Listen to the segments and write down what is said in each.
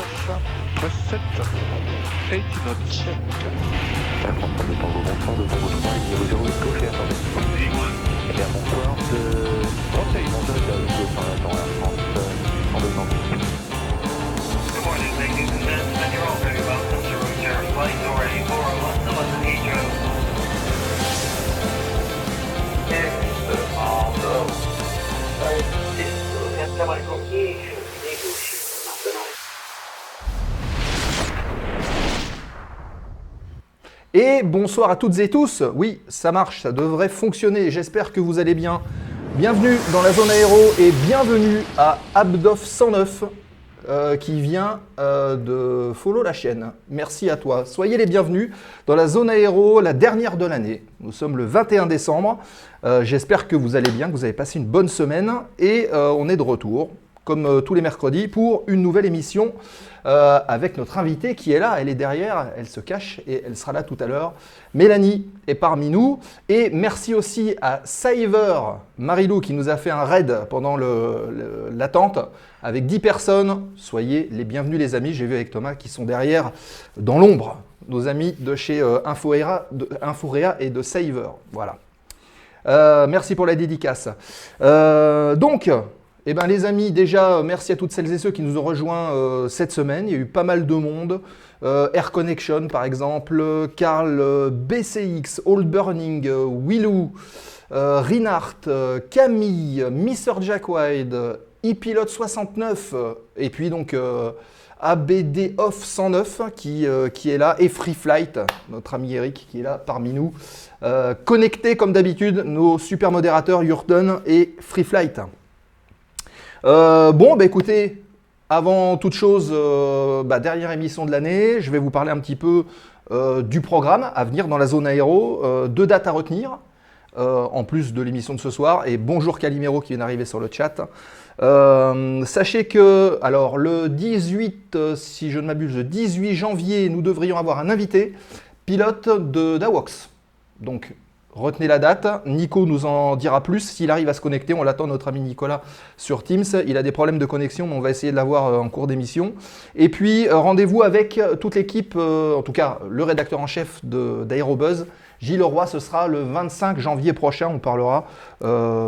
cosa, questa, e ti non c'entra. Bonsoir à toutes et tous. Oui, ça marche, ça devrait fonctionner. J'espère que vous allez bien. Bienvenue dans la zone aéro et bienvenue à Abdof 109 euh, qui vient euh, de follow la chaîne. Merci à toi. Soyez les bienvenus dans la zone aéro, la dernière de l'année. Nous sommes le 21 décembre. Euh, J'espère que vous allez bien, que vous avez passé une bonne semaine et on est de retour comme tous les mercredis pour une nouvelle émission euh, avec notre invitée qui est là, elle est derrière, elle se cache et elle sera là tout à l'heure. Mélanie est parmi nous et merci aussi à Saver Marilou qui nous a fait un raid pendant l'attente avec 10 personnes. Soyez les bienvenus les amis, j'ai vu avec Thomas qui sont derrière dans l'ombre, nos amis de chez euh, Inforea, et de Saver. Voilà. Euh, merci pour la dédicace. Donc, eh ben, les amis, déjà, euh, merci à toutes celles et ceux qui nous ont rejoints euh, cette semaine. Il y a eu pas mal de monde. Euh, Air Connection, par exemple, Carl BCX, Old Burning, Willou, Rinart, Camille, Mr. Jack euh, ePilot 69, euh, et puis donc ABD Off 109 qui, euh, qui est là, et Free Flight, notre ami Eric qui est là parmi nous. Connectés comme d'habitude, nos super modérateurs Yurton et Free Flight. Euh, bon, bah écoutez, avant toute chose, euh, bah, dernière émission de l'année, je vais vous parler un petit peu euh, du programme à venir dans la zone aéro, deux dates à retenir, en plus de l'émission de ce soir, et bonjour Calimero qui vient d'arriver sur le chat. Sachez que, alors le 18, euh, si je ne m'abuse, le 18 janvier, nous devrions avoir un invité, pilote de d'Awox. Donc retenez la date, Nico nous en dira plus s'il arrive à se connecter, on l'attend notre ami Nicolas sur Teams, il a des problèmes de connexion mais on va essayer de l'avoir euh, en cours d'émission. Et puis euh, rendez-vous avec euh, toute l'équipe, en tout cas le rédacteur en chef d'Aérobuzz, Gilles Leroy, ce sera le 25 janvier prochain, on parlera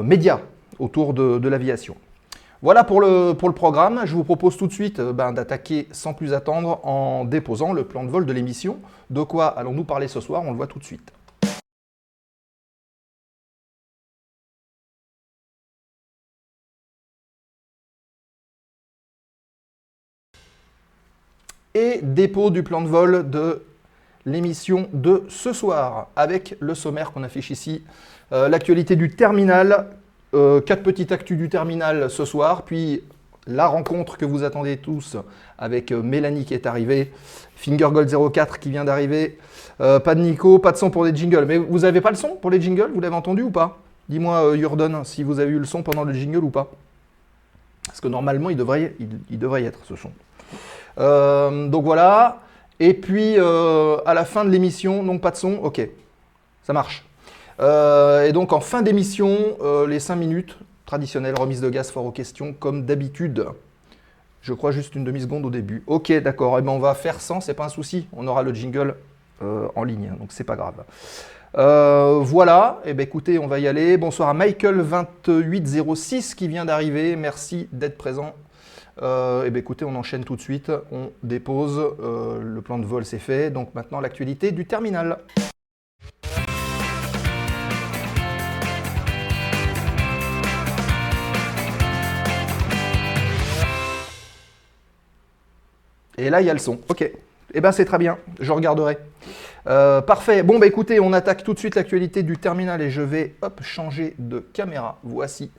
médias autour de, l'aviation. Voilà pour le, pour le programme. Je vous propose tout de suite ben, d'attaquer sans plus attendre en déposant le plan de vol de l'émission. De quoi allons-nous parler ce soir? On le voit tout de suite. Et dépôt du plan de vol de l'émission de ce soir avec le sommaire qu'on affiche ici. Euh, L'actualité du terminal, euh, quatre petites actus du terminal ce soir, puis la rencontre que vous attendez tous avec euh, Mélanie qui est arrivée, Fingergold 04 qui vient d'arriver, pas de Nico, pas de son pour les jingles. Mais vous avez pas le son pour les jingles? Vous l'avez entendu ou pas? Dis-moi, Jordan, si vous avez eu le son pendant le jingle ou pas. Parce que normalement, il devrait, il devrait y être ce son. Euh, donc voilà. Et puis euh, à la fin de l'émission, donc pas de son, ok, ça marche. Euh, et donc en fin d'émission, les 5 minutes traditionnelles, remise de gaz fort aux questions, comme d'habitude. Je crois juste une demi-seconde au début. Ok, d'accord, eh ben, on va faire sans, c'est pas un souci. On aura le jingle en ligne, donc c'est pas grave. Voilà, et ben écoutez, on va y aller. Bonsoir à Michael2806 qui vient d'arriver. Merci d'être présent. Euh, et ben écoutez, on enchaîne tout de suite. On dépose. euh, le plan de vol, c'est fait. Donc maintenant, l'actualité du terminal. Et là, il y a le son. Ok. Eh ben c'est très bien. Je regarderai. Euh, parfait. Bon, bah écoutez, on attaque tout de suite l'actualité du terminal et je vais hop, changer de caméra. Voici.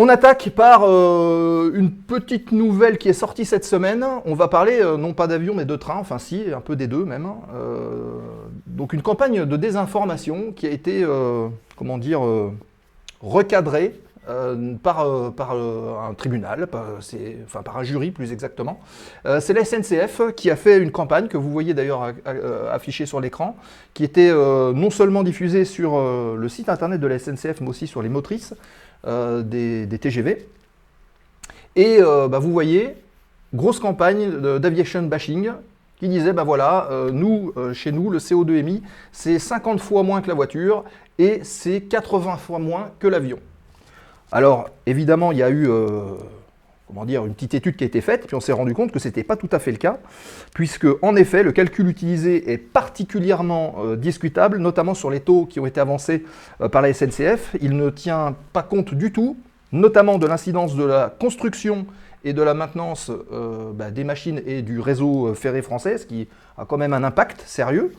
On attaque par euh, une petite nouvelle qui est sortie cette semaine. On va parler euh, non pas d'avion mais de train, enfin si, un peu des deux même. Euh, donc une campagne de désinformation qui a été, comment dire, recadrée par, un tribunal, enfin par un jury plus exactement. C'est la SNCF qui a fait une campagne que vous voyez d'ailleurs affichée sur l'écran, qui était non seulement diffusée sur le site internet de la SNCF mais aussi sur les motrices des, des TGV. Et euh, bah, vous voyez, grosse campagne d'aviation bashing qui disait, ben voilà, euh, nous, euh, chez nous, le CO2 émis, c'est 50 fois moins que la voiture et c'est 80 fois moins que l'avion. Alors, évidemment, il y a eu euh, comment dire, une petite étude qui a été faite, puis on s'est rendu compte que ce n'était pas tout à fait le cas, puisque, en effet, le calcul utilisé est particulièrement euh, discutable, notamment sur les taux qui ont été avancés euh, par la SNCF. Il ne tient pas compte du tout, notamment de l'incidence de la construction et de la maintenance euh, bah, des machines et du réseau ferré français, ce qui a quand même un impact sérieux.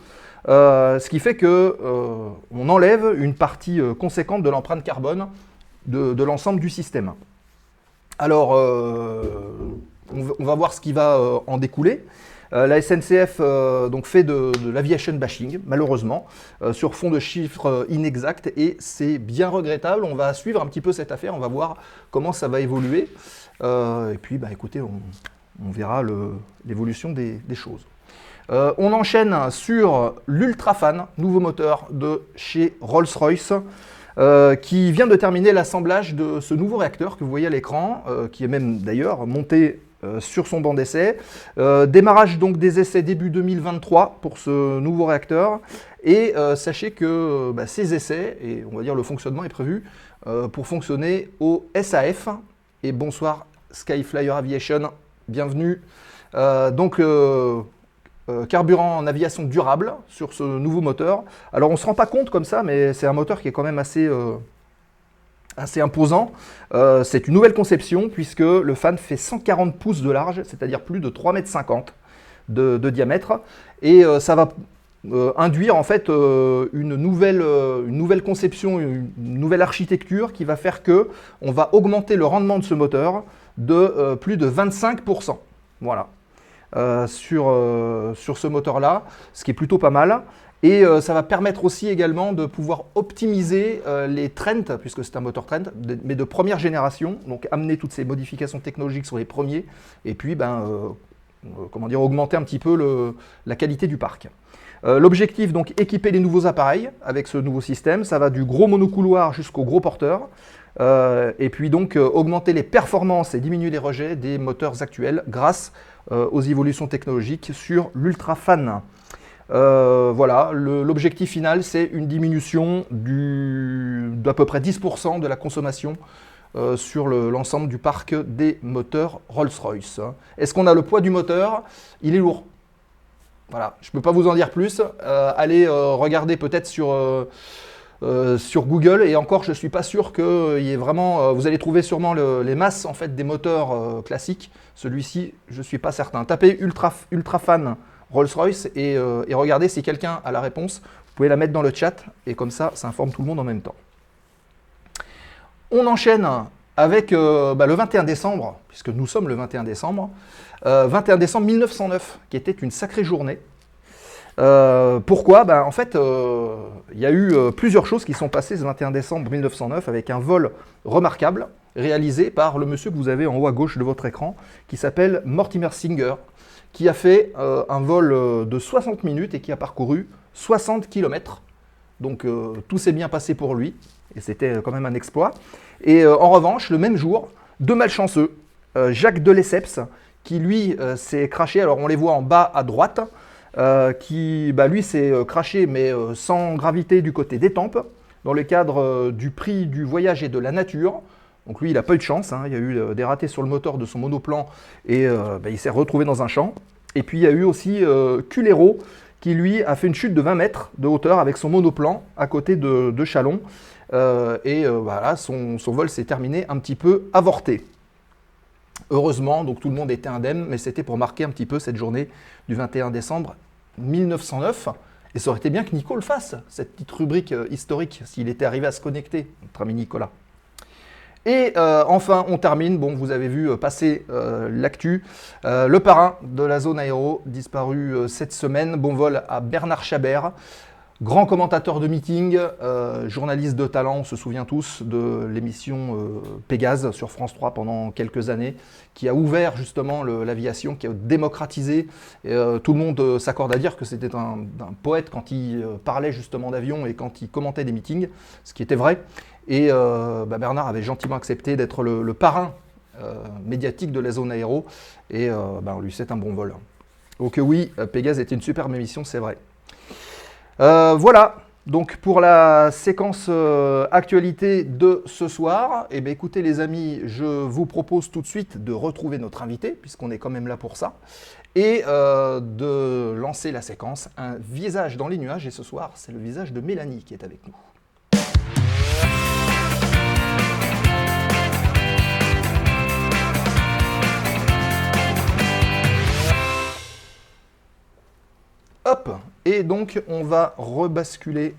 Ce qui fait que euh, on enlève une partie conséquente de l'empreinte carbone de l'ensemble du système. Alors, euh, on, va, voir ce qui va euh, en découler. Euh, la SNCF donc fait de, l'aviation bashing, malheureusement, sur fond de chiffres inexacts, et c'est bien regrettable. On va suivre un petit peu cette affaire, on va voir comment ça va évoluer. Et puis, bah, écoutez, on, verra l'évolution des, des choses. On enchaîne sur l'Ultrafan, nouveau moteur de chez Rolls-Royce, euh, qui vient de terminer l'assemblage de ce nouveau réacteur que vous voyez à l'écran, euh, qui est même d'ailleurs monté euh, sur son banc d'essai. Démarrage donc des essais début 2023 pour ce nouveau réacteur. Et sachez que bah, ces essais, et on va dire le fonctionnement est prévu pour fonctionner au SAF. Et bonsoir Skyflyer Aviation, bienvenue. Donc euh, carburant en aviation durable sur ce nouveau moteur. Alors on ne se rend pas compte comme ça, mais c'est un moteur qui est quand même assez, euh, imposant. Euh, c'est une nouvelle conception puisque le fan fait 140 pouces de large, c'est-à-dire plus de 3,50 m de, de diamètre. Et ça va induire en fait une, nouvelle, une nouvelle conception, une nouvelle architecture qui va faire que on va augmenter le rendement de ce moteur de plus de 25%. Voilà. Euh, sur, euh, sur ce moteur-là, ce qui est plutôt pas mal. Et euh, ça va permettre aussi également de pouvoir optimiser les Trent, puisque c'est un moteur Trent, mais de première génération, donc amener toutes ces modifications technologiques sur les premiers, et puis ben, comment dire, augmenter un petit peu le- la qualité du parc. L'objectif, donc, équiper les nouveaux appareils avec ce nouveau système. Ça va du gros monocouloir jusqu'au gros porteur. Et puis donc augmenter les performances et diminuer les rejets des moteurs actuels grâce euh, aux évolutions technologiques sur l'Ultrafan. Euh, voilà, l'objectif final, c'est une diminution d'à peu près 10% de la consommation euh, sur le- l'ensemble du parc des moteurs Rolls-Royce. Est-ce qu'on a le poids du moteur? Il est lourd. Voilà, je ne peux pas vous en dire plus. Euh, allez euh, regarder peut-être sur, euh, euh, sur Google et encore, je ne suis pas sûr qu'il y ait vraiment. euh, vous allez trouver sûrement le- les masses en fait des moteurs euh, classiques. Celui-ci, je suis pas certain. Tapez Ultra, Ultrafan Rolls-Royce et, euh, regardez si quelqu'un a la réponse. Vous pouvez la mettre dans le chat et comme ça, ça informe tout le monde en même temps. On enchaîne avec euh, bah, le 21 décembre, puisque nous sommes le 21 décembre. Euh, 21 décembre 1909, qui était une sacrée journée. Euh, pourquoi? Ben, En fait, euh, il y a eu euh, plusieurs choses qui sont passées ce 21 décembre 1909 avec un vol remarquable réalisé par le monsieur que vous avez en haut à gauche de votre écran, qui s'appelle Mortimer Singer, qui a fait un vol de 60 minutes et qui a parcouru 60 km. Donc tout s'est bien passé pour lui, et c'était quand même un exploit. Et en revanche, le même jour, deux malchanceux, Jacques de Lesseps, qui lui s'est craché, alors on les voit en bas à droite, euh, qui bah, lui s'est euh, craché mais euh, sans gravité du côté des tempes, dans le cadre du prix du voyage et de la nature. Donc lui, il n'a pas eu de chance, hein. il y a eu des ratés sur le moteur de son monoplan et bah, il s'est retrouvé dans un champ. Et puis il y a eu aussi Culero, qui lui a fait une chute de 20 mètres de hauteur avec son monoplan à côté de, Chalon. Et voilà, son, son vol s'est terminé un petit peu avorté. Heureusement, donc tout le monde était indemne, mais c'était pour marquer un petit peu cette journée du 21 décembre 1909. Et ça aurait été bien que Nico le fasse, cette petite rubrique euh, historique, s'il était arrivé à se connecter, notre ami Nicolas. Et euh, enfin, on termine. Bon, vous avez vu euh, passer l'actu. Le parrain de la zone aéro, disparu cette semaine. Bon vol à Bernard Chabert. Grand commentateur de meeting, euh, journaliste de talent, on se souvient tous de l'émission euh, Pégase sur France 3 pendant quelques années, qui a ouvert justement l'aviation, qui a démocratisé. Euh, tout le monde s'accorde à dire que c'était un, poète quand il parlait justement d'avion et quand il commentait des meetings, ce qui était vrai. Et bah, Bernard avait gentiment accepté d'être le, parrain médiatique de la zone aéro. Et ben, on lui souhaite un bon vol. Donc oui, Pégase était une superbe émission, c'est vrai. Euh, voilà, donc pour la séquence euh, actualité de ce soir, eh bien, écoutez les amis, je vous propose tout de suite de retrouver notre invité, puisqu'on est quand même là pour ça, et euh, de lancer la séquence Un visage dans les nuages. Et ce soir, c'est le visage de Mélanie qui est avec nous. Hop Et donc, on va rebasculer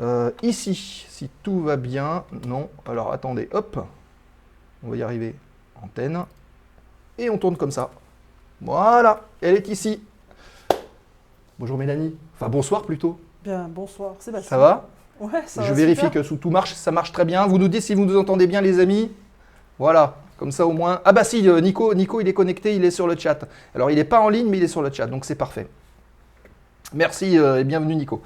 euh, ici, si tout va bien. Non, alors attendez, hop On va y arriver. Antenne. Et on tourne comme ça. Voilà, elle est ici. Bonjour Mélanie. Enfin, bonsoir plutôt. Bien, bonsoir, Sébastien. Ça va? Ouais, ça Je va vérifie super. que sous tout marche, ça marche très bien. Vous nous dites si vous nous entendez bien, les amis. Voilà, comme ça au moins. Ah bah si, euh, Nico, Nico, il est connecté, il est sur le chat. Alors il n'est pas en ligne, mais il est sur le chat, donc c'est parfait. Merci euh, et bienvenue Nico.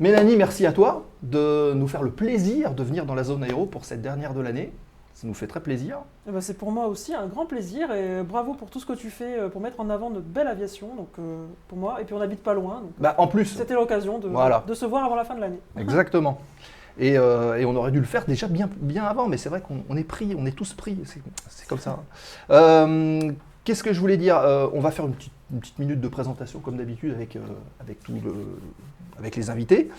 Mélanie, merci à toi de nous faire le plaisir de venir dans la zone aéro pour cette dernière de l'année. Ça nous fait très plaisir. Eh ben, c'est pour moi aussi un grand plaisir et bravo pour tout ce que tu fais euh, pour mettre en avant notre belle aviation. Donc euh, pour moi, et puis on n'habite pas loin, donc Bah en plus, c'était l'occasion de, Voilà. de se voir avant la fin de l'année. Exactement. Et, euh, et on aurait dû le faire déjà bien, bien avant, mais c'est vrai qu'on on est pris, on est tous pris, c'est comme ça. Euh, Qu'est-ce que je voulais dire? On va faire une petite, une petite minute de présentation, comme d'habitude, avec, euh, avec, tout le- avec les invités.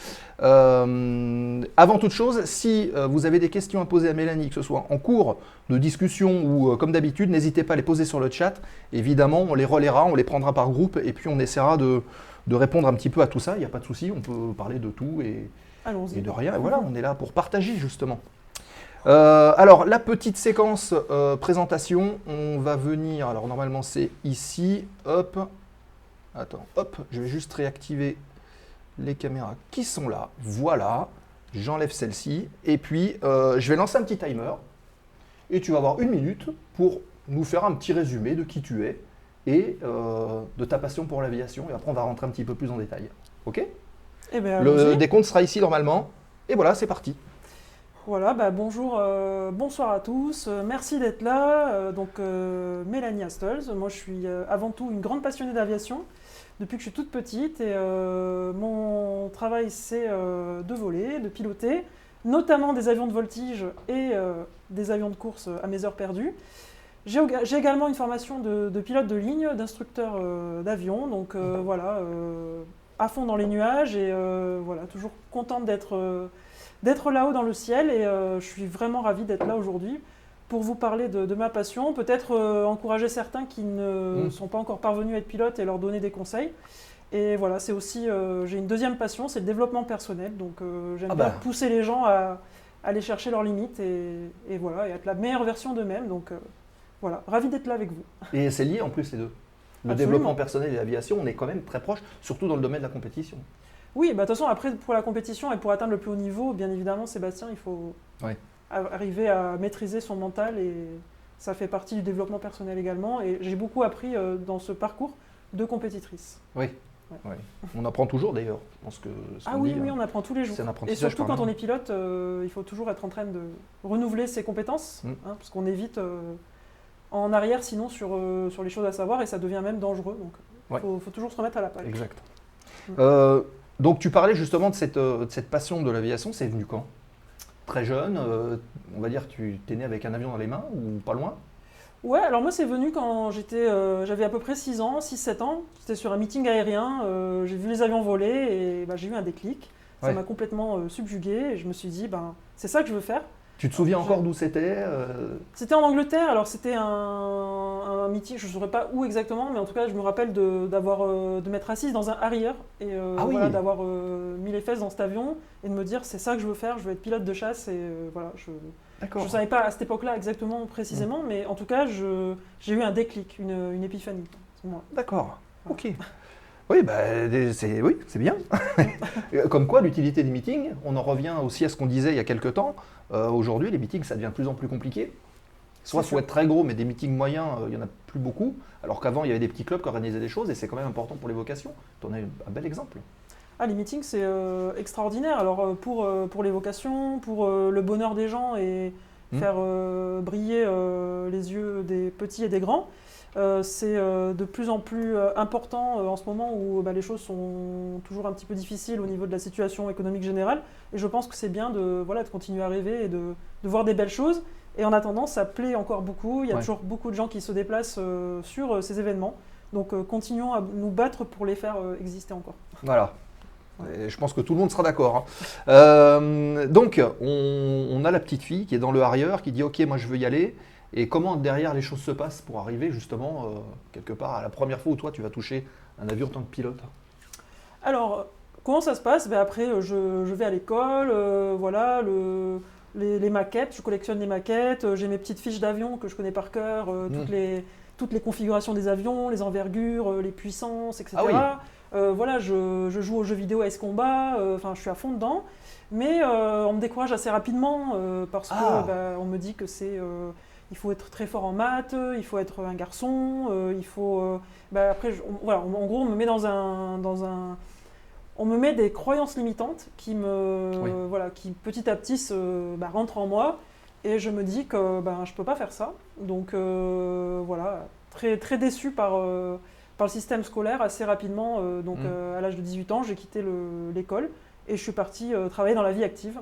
Euh, avant toute chose, si euh, vous avez des questions à poser à Mélanie, que ce soit en cours de discussion ou comme d'habitude, n'hésitez pas à les poser sur le chat. Évidemment, on les relaiera, on les prendra par groupe, et puis on essaiera de, de répondre un petit peu à tout ça. Il n'y a pas de souci, on peut parler de tout et, et de rien. Et voilà, on est là pour partager justement. Euh, alors, la petite séquence euh, présentation, on va venir. Alors, normalement, c'est ici. Hop. Attends, hop. Je vais juste réactiver les caméras qui sont là. Voilà. J'enlève celle-ci. Et puis, euh, je vais lancer un petit timer. Et tu vas avoir une minute pour nous faire un petit résumé de qui tu es et de ta passion pour l'aviation. Et après, on va rentrer un petit peu plus en détail. Ok? Eh ben, Le décompte sera ici normalement. Et voilà, c'est parti. Voilà, bah, bonjour, euh, bonsoir à tous. Euh, merci d'être là. Euh, donc Mélanie Astles. Moi, je suis avant tout une grande passionnée d'aviation depuis que je suis toute petite. Et mon travail, c'est de voler, de piloter, notamment des avions de voltige et des avions de course à mes heures perdues. J'ai également une formation de, de pilote de ligne, d'instructeur d'avion. Donc voilà, à fond dans les nuages et voilà, toujours contente d'être. D'être là-haut dans le ciel et euh, je suis vraiment ravie d'être là aujourd'hui pour vous parler de, de ma passion, peut-être euh, encourager certains qui ne Mm. sont pas encore parvenus à être pilotes et leur donner des conseils. Et voilà, c'est aussi, euh, j'ai une deuxième passion, c'est le développement personnel. Donc j'aime Ah bien bah. pousser les gens à, à aller chercher leurs limites et, et voilà, et être la meilleure version d'eux-mêmes. Donc voilà, ravi d'être là avec vous. Et c'est lié en plus les deux. Le Absolument. développement personnel et l'aviation, on est quand même très proche, surtout dans le domaine de la compétition. Oui, bah, de toute façon, après, pour la compétition et pour atteindre le plus haut niveau, bien évidemment, Sébastien, il faut Ouais. arriver à maîtriser son mental et ça fait partie du développement personnel également. Et j'ai beaucoup appris euh, dans ce parcours de compétitrice. Oui. Ouais. On apprend toujours d'ailleurs. Pense que Ah qu'on oui, dit, oui, hein, on apprend tous les jours. un Et surtout quand on est pilote, euh, il faut toujours être en train de renouveler ses compétences, Mm. hein, parce qu'on évite euh, en arrière sinon sur, sur les choses à savoir et ça devient même dangereux. Donc il Ouais. faut, faut toujours se remettre à la page. Exact. Mm. Donc tu parlais justement de cette, euh, de cette passion de l'aviation, c'est venu quand? Très jeune, euh, on va dire tu es né avec un avion dans les mains ou pas loin? Ouais, alors moi c'est venu quand j'étais, euh, j'avais à peu près 6 ans, 6-7 ans. J'étais sur un meeting aérien, euh, j'ai vu les avions voler et bah, j'ai eu un déclic. Ça Ouais. m'a complètement subjugué et je me suis dit, ben, c'est ça que je veux faire. Tu te souviens encore d'où c'était euh, C'était en Angleterre, alors c'était un, un meeting, je ne saurais pas où exactement, mais en tout cas je me rappelle de, d'avoir, euh, de m'être assise dans un Harrier et euh, Ah oui. voilà, d'avoir euh, mis les fesses dans cet avion et de me dire c'est ça que je veux faire, je veux être pilote de chasse et voilà, je, ne savais pas à cette époque-là exactement précisément, mais en tout cas, je- j'ai eu un déclic, une, une épiphanie. D'accord. Ok. Oui, bah, c'est oui, c'est bien. Comme quoi, l'utilité des meetings, on en revient aussi à ce qu'on disait il y a quelques temps. Euh, Aujourd'hui, les meetings, ça devient de plus en plus compliqué. Soit il faut être très gros, mais des meetings moyens, euh, il n'y en a plus beaucoup. Alors qu'avant, il y avait des petits clubs qui organisaient des choses et c'est quand même important pour les vocations. Tu en as un bel exemple. Ah, les meetings, c'est euh, extraordinaire. Alors, euh, pour, euh, pour les vocations, pour euh, le bonheur des gens et, Mm. faire euh, briller euh, les yeux des petits et des grands. Euh, c'est euh, de plus en plus euh, important en ce moment où bah, les choses sont toujours un petit peu difficiles au niveau de la situation économique générale. Et je pense que c'est bien de, voilà, de continuer à rêver et de, de voir des belles choses. Et en attendant, ça plaît encore beaucoup. Il y a Ouais. toujours beaucoup de gens qui se déplacent euh, sur euh, ces événements. Donc euh, continuons à nous battre pour les faire exister encore. Voilà. Et je pense que tout le monde sera d'accord. hein. Donc, on, on a la petite fille qui est dans le arrière, qui dit Ok, moi je veux y aller. Et comment derrière les choses se passent pour arriver justement euh, quelque part à la première fois où toi tu vas toucher un avion en tant que pilote? Alors, comment ça se passe? Ben Après, euh, je, je vais à l'école, euh, voilà, le, les, les maquettes, je collectionne les maquettes, j'ai mes petites fiches d'avion que je connais par cœur, euh, Mm. toutes, les, toutes les configurations des avions, les envergures, les puissances, etc. Ah oui. Voilà, je, je joue aux jeux vidéo Ice Combat, euh, enfin, je suis à fond dedans. Mais on me décourage assez rapidement parce que Ah. ben, on me dit que c'est... il faut être très fort en maths, il faut être un garçon, euh, il faut... euh, ben, après, je- on- voilà, on- en gros, on me met dans un, dans un, on me met des croyances limitantes qui me, Oui. voilà, qui petit à petit se, bah, rentrent en moi et je me dis que ben je peux pas faire ça. Donc euh, voilà, très très déçu par par le système scolaire assez rapidement. donc Mm. euh, à l'âge de 18 ans, j'ai quitté le- l'école et je suis parti travailler dans la vie active.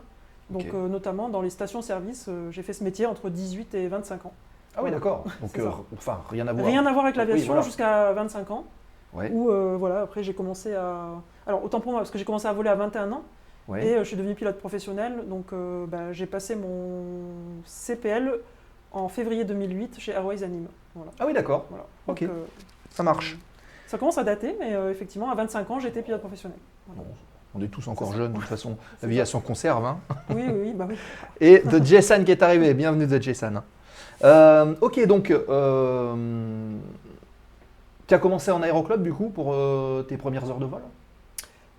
Donc euh, notamment dans les stations-service, euh, j'ai fait ce métier entre 18 et 25 ans. Ah oui, d'accord. Donc, euh, enfin, rien à voir. Rien à voir avec l'aviation Oui, voilà. jusqu'à 25 ans. Ouais. Où euh, voilà, après j'ai commencé à. Alors autant pour moi, parce que j'ai commencé à voler à 21 ans Ouais. et euh, je suis devenu pilote professionnel. Donc bah, j'ai passé mon CPL en février 2008 chez Airways Anime. Voilà. Ah oui, d'accord. voilà. Ok. Donc, Ça marche. ça commence à dater, mais effectivement, à 25 ans, j'étais pilote professionnel. Voilà. Bon, on est tous encore jeunes, de toute façon. C'est L'aviation conserve. Hein. Oui, oui, oui, bah oui. Et de Jason qui est arrivé. Bienvenue de Jason. Euh, ok, donc euh, tu as commencé en aéroclub du coup pour euh, tes premières heures de vol?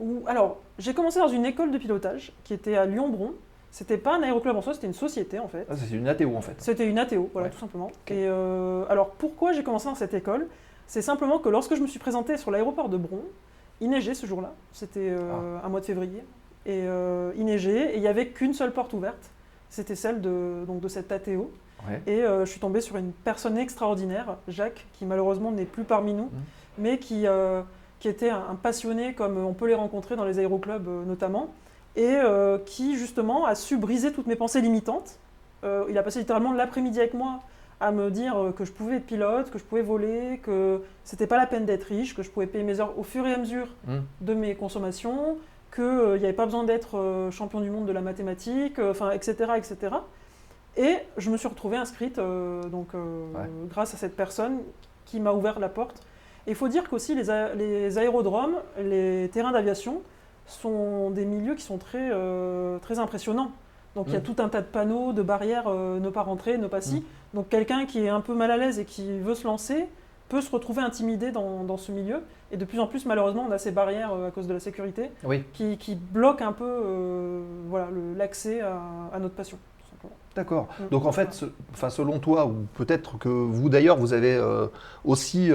Ou- alors, j'ai commencé dans une école de pilotage qui était à Lyon-Bron. C'était pas un aéroclub en soi, c'était une société en fait. Ah, C'est une ATO en fait. C'était une ATO, voilà, Ouais. tout simplement. Et alors, pourquoi j'ai commencé dans cette école? C'est simplement que lorsque je me suis présenté sur l'aéroport de Bron, il neigeait ce jour-là. C'était euh, Ah. un mois de février. Et euh, il neigeait, et il n'y avait qu'une seule porte ouverte. C'était celle de, donc, de cette ATO. Ouais. Et euh, je suis tombé sur une personne extraordinaire, Jacques, qui malheureusement n'est plus parmi nous, Mhm. mais qui, qui était un, un passionné comme on peut les rencontrer dans les aéroclubs notamment, et qui justement a su briser toutes mes pensées limitantes. Il a passé littéralement l'après-midi avec moi à me dire euh, que je pouvais être pilote, que je pouvais voler, que c'était pas la peine d'être riche, que je pouvais payer mes heures au fur et à mesure Hmm. de mes consommations, qu'il n'y avait pas besoin d'être euh, champion du monde de la mathématique, euh, etc., etc. Et je me suis retrouvée inscrite euh, donc, euh, Ouais. grâce à cette personne qui m'a ouvert la porte. Et il faut dire qu'aussi les, les aérodromes, les terrains d'aviation sont des milieux qui sont très, euh, très impressionnants. Donc il y a Mm. tout un tas de panneaux, de barrières, euh, ne pas rentrer, ne pas si. Mm. Donc quelqu'un qui est un peu mal à l'aise et qui veut se lancer peut se retrouver intimidé dans, dans ce milieu. Et de plus en plus, malheureusement, on a ces barrières euh, à cause de la sécurité Oui, qui, qui bloquent un peu euh, voilà, l'accès à, à notre passion. d'accord. Mm. Donc en fait, ce- selon toi, ou peut-être que vous d'ailleurs, vous avez aussi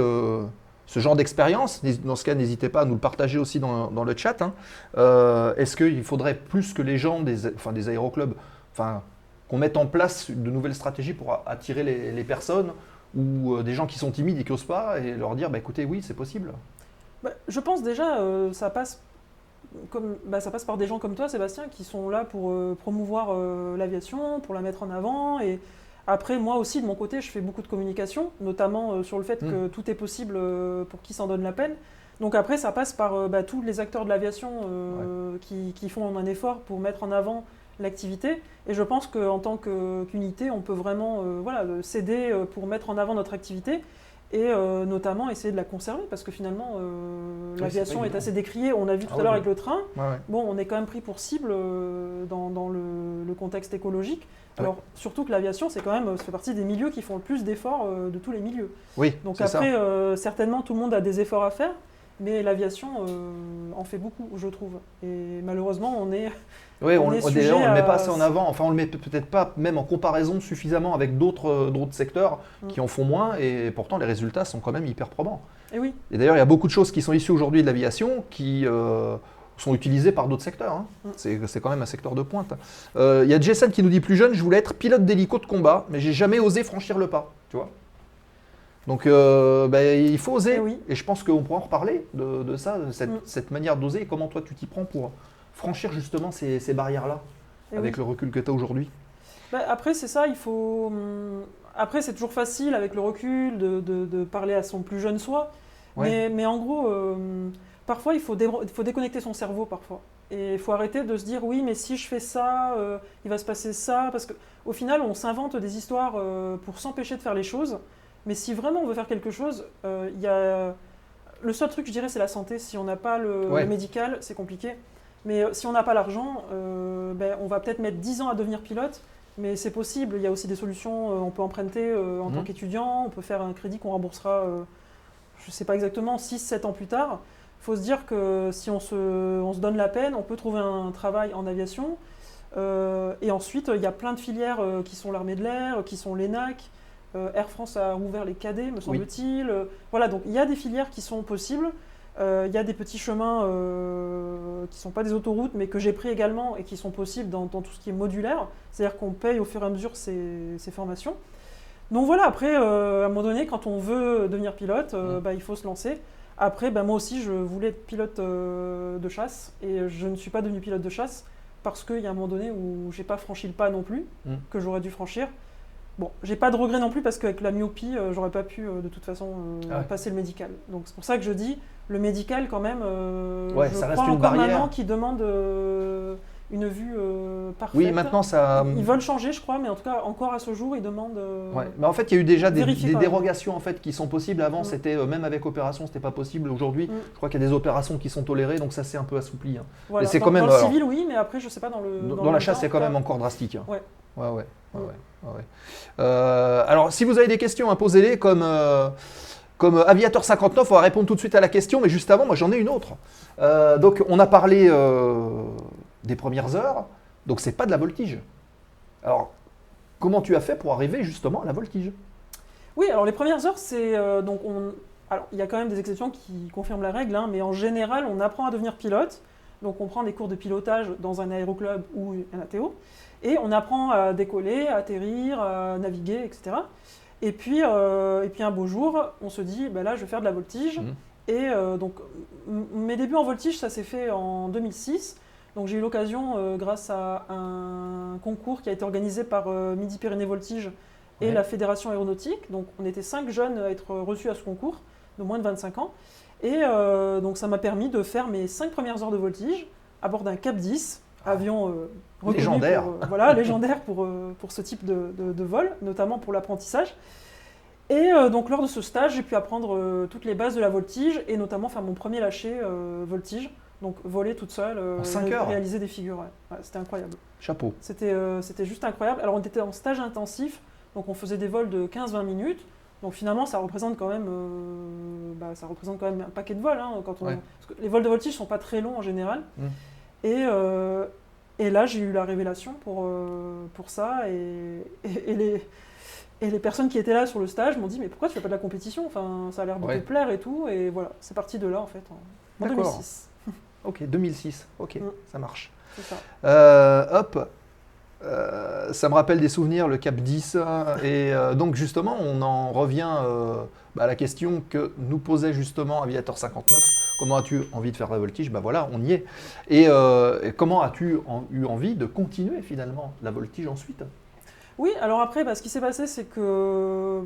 ce genre d'expérience, dans ce cas, n'hésitez pas à nous le partager aussi dans, le chat. hein. Euh, Est-ce qu'il faudrait plus que les gens des, enfin, des aéroclubs, enfin, qu'on mette en place de nouvelles stratégies pour attirer les, personnes ou euh, des gens qui sont timides et qui n'osent pas et leur dire, bah, écoutez, oui, c'est possible? Bah, je pense déjà, euh, ça, passe comme, bah, ça passe par des gens comme toi, Sébastien, qui sont là pour euh, promouvoir l'aviation, pour la mettre en avant. Et après, moi aussi, de mon côté, je fais beaucoup de communication, notamment euh, sur le fait Mm. que tout est possible euh, pour qui s'en donne la peine. Donc après, ça passe par euh, bah, tous les acteurs de l'aviation qui, qui font un effort pour mettre en avant l'activité. Et je pense qu'en tant que- qu'unité, on peut vraiment voilà, s'aider pour mettre en avant notre activité et euh, notamment essayer de la conserver parce que finalement euh, l'aviation est assez décriée. On a vu tout Ah à oui, l'heure oui. avec le train. Ouais, ouais. Bon, on est quand même pris pour cible euh, dans, dans le, le contexte écologique. Ouais. Alors surtout que l'aviation, c'est quand même, ça fait partie des milieux qui font le plus d'efforts de tous les milieux. Oui, Donc après, certainement, tout le monde a des efforts à faire, mais l'aviation en fait beaucoup, je trouve. Et malheureusement, on est Oui, on, le met pas assez en avant. Enfin, on le met peut- peut-être pas même en comparaison suffisamment avec d'autres euh, secteurs Mm. qui en font moins. Et pourtant, les résultats sont quand même hyper probants. Et oui, Et d'ailleurs, il y a beaucoup de choses qui sont issues aujourd'hui de l'aviation qui, euh, sont utilisés par d'autres secteurs. hein. Mm. C'est quand même un secteur de pointe. Euh, Il y a Jason qui nous dit plus jeune, je voulais être pilote d'hélico de combat, mais j'ai jamais osé franchir le pas. Tu vois Donc euh, ben, il faut oser. Eh oui. Et je pense qu'on pourra en reparler de, de ça, de cette, Mm. cette manière d'oser et comment toi tu t'y prends pour franchir justement ces, ces barrières-là Et avec oui. le recul que tu as aujourd'hui. Bah, après, c'est ça, il faut. hum, Après, c'est toujours facile avec le recul de, de- de parler à son plus jeune soi. Ouais. Mais, mais en gros, euh, parfois, il faut, dé- il faut déconnecter son cerveau parfois. Et il faut arrêter de se dire oui, mais si je fais ça, euh, il va se passer ça. Parce qu'au final, on s'invente des histoires euh, pour s'empêcher de faire les choses. Mais si vraiment on veut faire quelque chose, euh, il y a. Le seul truc, je dirais, c'est la santé. Si on n'a pas le, Ouais. le médical, c'est compliqué. Mais euh, si on n'a pas l'argent, euh, ben, on va peut-être mettre 10 ans à devenir pilote. Mais c'est possible, il y a aussi des solutions, euh, on peut emprunter euh, en tant qu'étudiant, on peut faire un crédit qu'on remboursera, euh, je ne sais pas exactement, 6-7 ans plus tard. Il faut se dire que si on se, on se donne la peine, on peut trouver un travail en aviation. Et ensuite, il y a plein de filières qui sont l'armée de l'air, qui sont l'ENAC. Air France a ouvert les cadets, me semble-t-il. Voilà, donc il y a des filières qui sont possibles. Euh, Il y a des petits chemins euh, qui ne sont pas des autoroutes, mais que j'ai pris également et qui sont possibles dans, dans tout ce qui est modulaire. C'est-à-dire qu'on paye au fur et à mesure ces, ces formations. Donc voilà, après, euh, à un moment donné, quand on veut devenir pilote, euh, Mm. bah, il faut se lancer. Après, bah, moi aussi, je voulais être pilote euh, de chasse et je ne suis pas devenu pilote de chasse parce qu'il y a un moment donné où j'ai pas franchi le pas non plus, Mm. que j'aurais dû franchir. Bon, j'ai pas de regret non plus parce qu'avec la myopie, j'aurais pas pu de toute façon Ah ouais. passer le médical. Donc c'est pour ça que je dis le médical quand même. euh, Ouais, je ça reste crois une encore barrière. qui demande euh, une vue euh, parfaite. Oui, maintenant ça. Ils veulent changer, je crois, mais en tout cas encore à ce jour, ils demandent. euh, Ouais. Mais en fait, il y a eu déjà des, dérogations en fait qui sont possibles. Avant, Mm. c'était euh, même avec opération, c'était pas possible. Aujourd'hui, Mm. je crois qu'il y a des opérations qui sont tolérées, donc ça c'est un peu assoupli. hein. voilà. C'est Dans- quand même, Dans le alors- civil, oui, mais après, je sais pas dans le. Dans, la chasse, c'est quand même encore drastique. hein. Ouais. Ouais, ouais, ouais, Mm. ouais, alors, si vous avez des questions, hein, posez-les comme, comme Aviateur 59. On va répondre tout de suite à la question, mais juste avant, moi j'en ai une autre. Euh, donc, on a parlé euh, des premières heures, donc c'est pas de la voltige. Alors, comment tu as fait pour arriver justement à la voltige? Oui, alors les premières heures, c'est euh, donc on. Alors il y a quand même des exceptions qui confirment la règle, hein, mais en général, on apprend à devenir pilote. Donc on prend des cours de pilotage dans un aéroclub ou un ATO, et on apprend à décoller, à atterrir, à naviguer, etc. Et puis, euh, et puis un beau jour, on se dit, bah là, je vais faire de la voltige. Mhm. Et euh, donc mes débuts en voltige, ça s'est fait en 2006. Donc j'ai eu l'occasion, euh, grâce à un concours qui a été organisé par Midi-Pyrénées Voltige et Ouais. la Fédération Aéronautique. Donc on était cinq jeunes à être reçus à ce concours, de moins de 25 ans. Et donc ça m'a permis de faire mes cinq premières heures de voltige à bord d'un Cap 10, Ah. Avion euh, Légendaire. pour, euh, voilà, légendaire pour, euh, pour ce type de, de- de vol, notamment pour l'apprentissage. Et donc lors de ce stage, j'ai pu apprendre toutes les bases de la voltige et notamment faire mon premier lâcher voltige. Donc voler toute seule, En heures réaliser des figures. ouais. Ouais, c'était incroyable. Chapeau. C'était c'était juste incroyable. Alors on était en stage intensif, donc on faisait des vols de 15-20 minutes. Donc finalement, ça représente quand même, bah, ça représente quand même un paquet de vols. hein, quand on, Ouais. parce que les vols de voltige sont pas très longs en général. Mm. Et, euh, et là, j'ai eu la révélation pour, euh, pour ça. Et, et, et les, et les personnes qui étaient là sur le stage m'ont dit Mais pourquoi tu fais pas de la compétition? Enfin, ça a l'air de Ouais. te plaire et tout. Et voilà, c'est parti de là en fait, en, en D'accord. 2006. Ok, 2006. Ok, Mm. ça marche. Ça. Euh, hop, Euh, ça me rappelle des souvenirs, le Cap 10. hein, Et euh, donc justement, on en revient euh, bah, à la question que nous posait justement Aviator 59. Comment as-tu envie de faire la voltige? Bah voilà, on y est. Et, euh, et comment as-tu en- eu envie de continuer finalement la voltige ensuite? Oui, alors après, bah, ce qui s'est passé, c'est que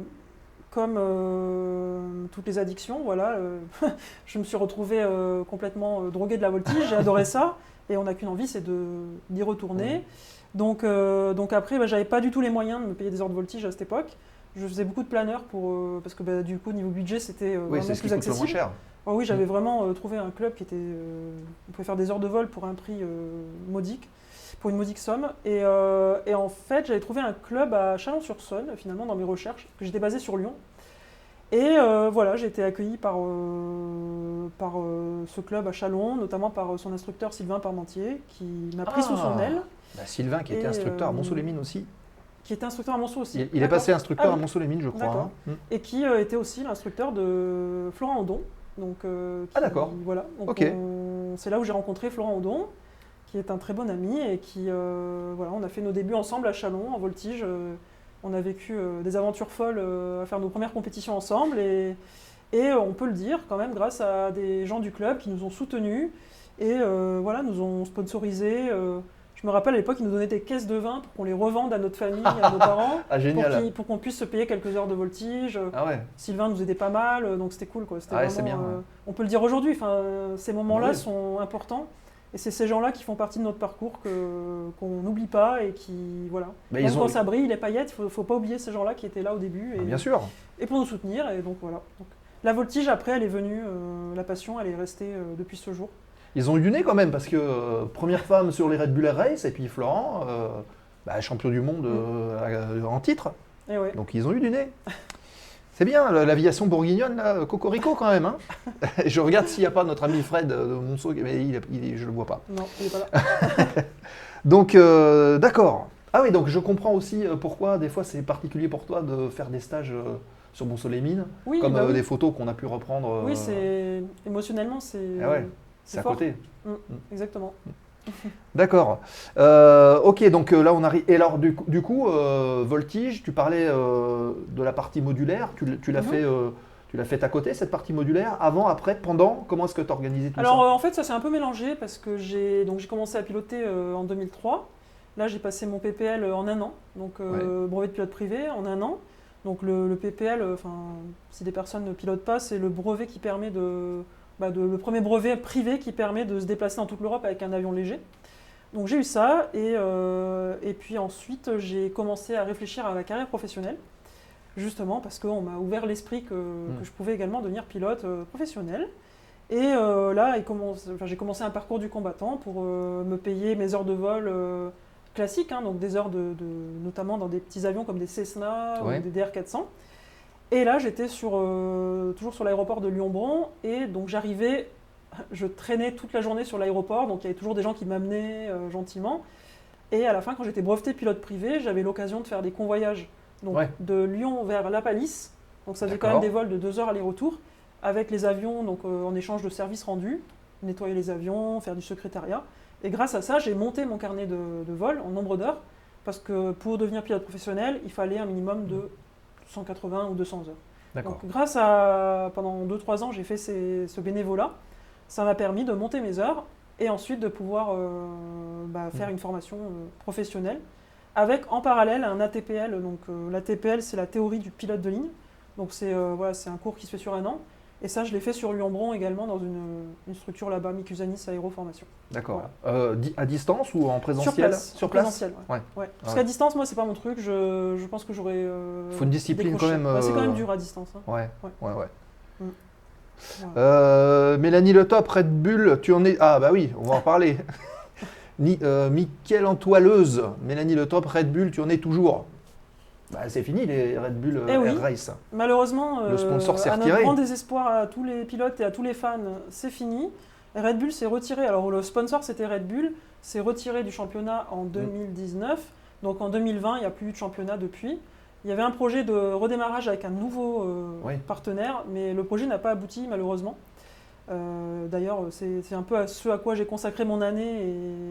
comme euh, toutes les addictions, voilà, euh, je me suis retrouvée euh, complètement droguée de la voltige, j'ai adoré ça, et on n'a qu'une envie, c'est de- d'y retourner. Donc, donc après, bah, j'avais pas du tout les moyens de me payer des heures de voltige à cette époque. Je faisais beaucoup de planeurs pour, euh, parce que bah, du coup, niveau budget, c'était euh, Oui, vraiment plus moins accessible. cher. Oh oui, j'avais vraiment euh, trouvé un club qui était. on pouvait faire des heures de vol pour un prix modique, pour une modique somme. Et, euh, et en fait, j'avais trouvé un club à Chalon-sur-Saône, finalement, dans mes recherches, que j'étais basé sur Lyon. Et euh, voilà, j'ai été accueilli par, euh, par ce club à Chalon, notamment par son instructeur Sylvain Parmentier, qui m'a pris sous son Ah. aile, Bah, Sylvain, qui était instructeur à Mont-Sous-les-Mines aussi. Qui était instructeur à Monceau aussi. Il, il est passé instructeur Ah à oui. Mont-Sous-les-Mines, je crois. Hein. Mm. et qui euh, était aussi l'instructeur de Florent Andon. Donc, euh, Ah, d'accord. Voilà. Donc on, c'est là où j'ai rencontré Florent Audon, qui est un très bon ami et qui, euh, voilà, on a fait nos débuts ensemble à Chalon, en voltige. on a vécu des aventures folles à faire nos premières compétitions ensemble et, et on peut le dire quand même grâce à des gens du club qui nous ont soutenus et voilà, nous ont sponsorisés. Je me rappelle à l'époque, ils nous donnaient des caisses de vin pour qu'on les revende à notre famille, à nos parents, Ah, pour génial. qu'ils- pour qu'on puisse se payer quelques heures de voltige. Ah ouais. Sylvain nous aidait pas mal, euh, donc c'était cool. Quoi. Ah ouais, c'est vraiment, bien, euh, on peut le dire aujourd'hui, ces moments-là Oui. sont importants. Et c'est ces gens-là qui font partie de notre parcours qu'on n'oublie pas et qui, voilà. Bah, Même ils ont... quand ça brille, les paillettes, il ne faut, pas oublier ces gens-là qui étaient là au début et, Ah, Bien sûr. et pour nous soutenir. Et donc voilà. Donc, la voltige, après, elle est venue, euh, la passion, elle est restée euh, depuis ce jour. Ils ont eu du nez quand même parce que euh, première femme sur les Red Bull Air Race et puis Florent, euh, bah, champion du monde euh, en titre. Et ouais. Donc ils ont eu du nez. C'est bien, la- l'aviation bourguignonne, là, cocorico quand même. hein. je regarde s'il n'y a pas notre ami Fred de Monceau, mais il, il- je ne le vois pas. Non, il est pas là. Donc, d'accord. Ah oui, donc je comprends aussi pourquoi des fois c'est particulier pour toi de faire des stages sur Monceau les Mines, Oui, comme bah oui. des photos qu'on a pu reprendre. Oui, c'est émotionnellement, c'est Ah ouais, c'est à fort. côté. Exactement. D'accord. Euh, ok, donc euh, là on arrive. Et alors du coup, du coup, euh, voltige, tu parlais de la partie modulaire. Tu, l'as Mhm. fait, tu l'as fait à côté cette partie modulaire. Avant, après, pendant? Comment est-ce que tu as organisé tout Alors ça? euh, en fait ça s'est un peu mélangé parce que j'ai donc j'ai commencé à piloter en 2003. Là j'ai passé mon PPL en un an, donc brevet de pilote privé en un an. Donc le, le PPL, enfin si des personnes ne pilotent pas, c'est le brevet qui permet de, bah, de- le premier brevet privé qui permet de se déplacer dans toute l'Europe avec un avion léger. Donc j'ai eu ça et, euh, et puis ensuite j'ai commencé à réfléchir à la carrière professionnelle. Justement parce qu'on m'a ouvert l'esprit que, que je pouvais également devenir pilote euh, professionnel. Et euh, là, enfin, j'ai commencé un parcours du combattant pour euh, me payer mes heures de vol euh, classiques, hein, donc des heures de, de- notamment dans des petits avions comme des Cessna Ouais. ou des DR400. Et là, j'étais sur, euh, toujours sur l'aéroport de Lyon-Bron, et donc j'arrivais, je traînais toute la journée sur l'aéroport, donc il y avait toujours des gens qui m'amenaient euh, gentiment. Et à la fin, quand j'étais breveté pilote privé, j'avais l'occasion de faire des convoyages donc, Ouais. de Lyon vers La Palisse. Donc ça faisait quand même des vols de deux heures aller-retour avec les avions, donc euh, en échange de services rendus, nettoyer les avions, faire du secrétariat. Et grâce à ça, j'ai monté mon carnet de, de vol en nombre d'heures, parce que pour devenir pilote professionnel, il fallait un minimum de 180 ou 200 heures. Donc grâce à, pendant 2-3 ans, j'ai fait ces- ce bénévolat, ça m'a permis de monter mes heures et ensuite de pouvoir euh, bah, faire Mm. une formation euh, professionnelle avec en parallèle un ATPL. Donc euh, l'ATPL, c'est la théorie du pilote de ligne. Donc c'est voilà, c'est un cours qui se fait sur un an. Et ça, je l'ai fait sur Lyon-Bron également dans une, une structure là-bas, Micusanis Aéroformation. D'accord. Euh, di- à distance ou en présentiel? Sur place. Sur place? Présentiel, ouais. Ouais. Ouais. Parce qu'à distance, moi, c'est pas mon truc. Je, je pense que j'aurais. euh, Faut une discipline décroché. quand même, Ouais, c'est quand euh, même dur à distance. hein. Ouais, Ouais. ouais. Mm. Voilà. Euh, Mélanie Le Top, Red Bull, tu en es. Ah, bah oui, on va en parler. Ni, euh, Mickaël Antoileuse, Mélanie Le Top, Red Bull, tu en es toujours. Bah, c'est fini les Red Bull euh, Eh oui. Air Race. Malheureusement, Le sponsor s'est à notre grand désespoir à tous les pilotes et à tous les fans, c'est fini. Red Bull s'est retiré. Alors le sponsor c'était Red Bull, s'est retiré du championnat Mm. en 2019. Donc en 2020, il n'y a plus eu de championnat depuis. Il y avait un projet de redémarrage avec un nouveau euh, Oui. partenaire, mais le projet n'a pas abouti malheureusement. Euh, D'ailleurs, c'est un peu à ce à quoi j'ai consacré mon année.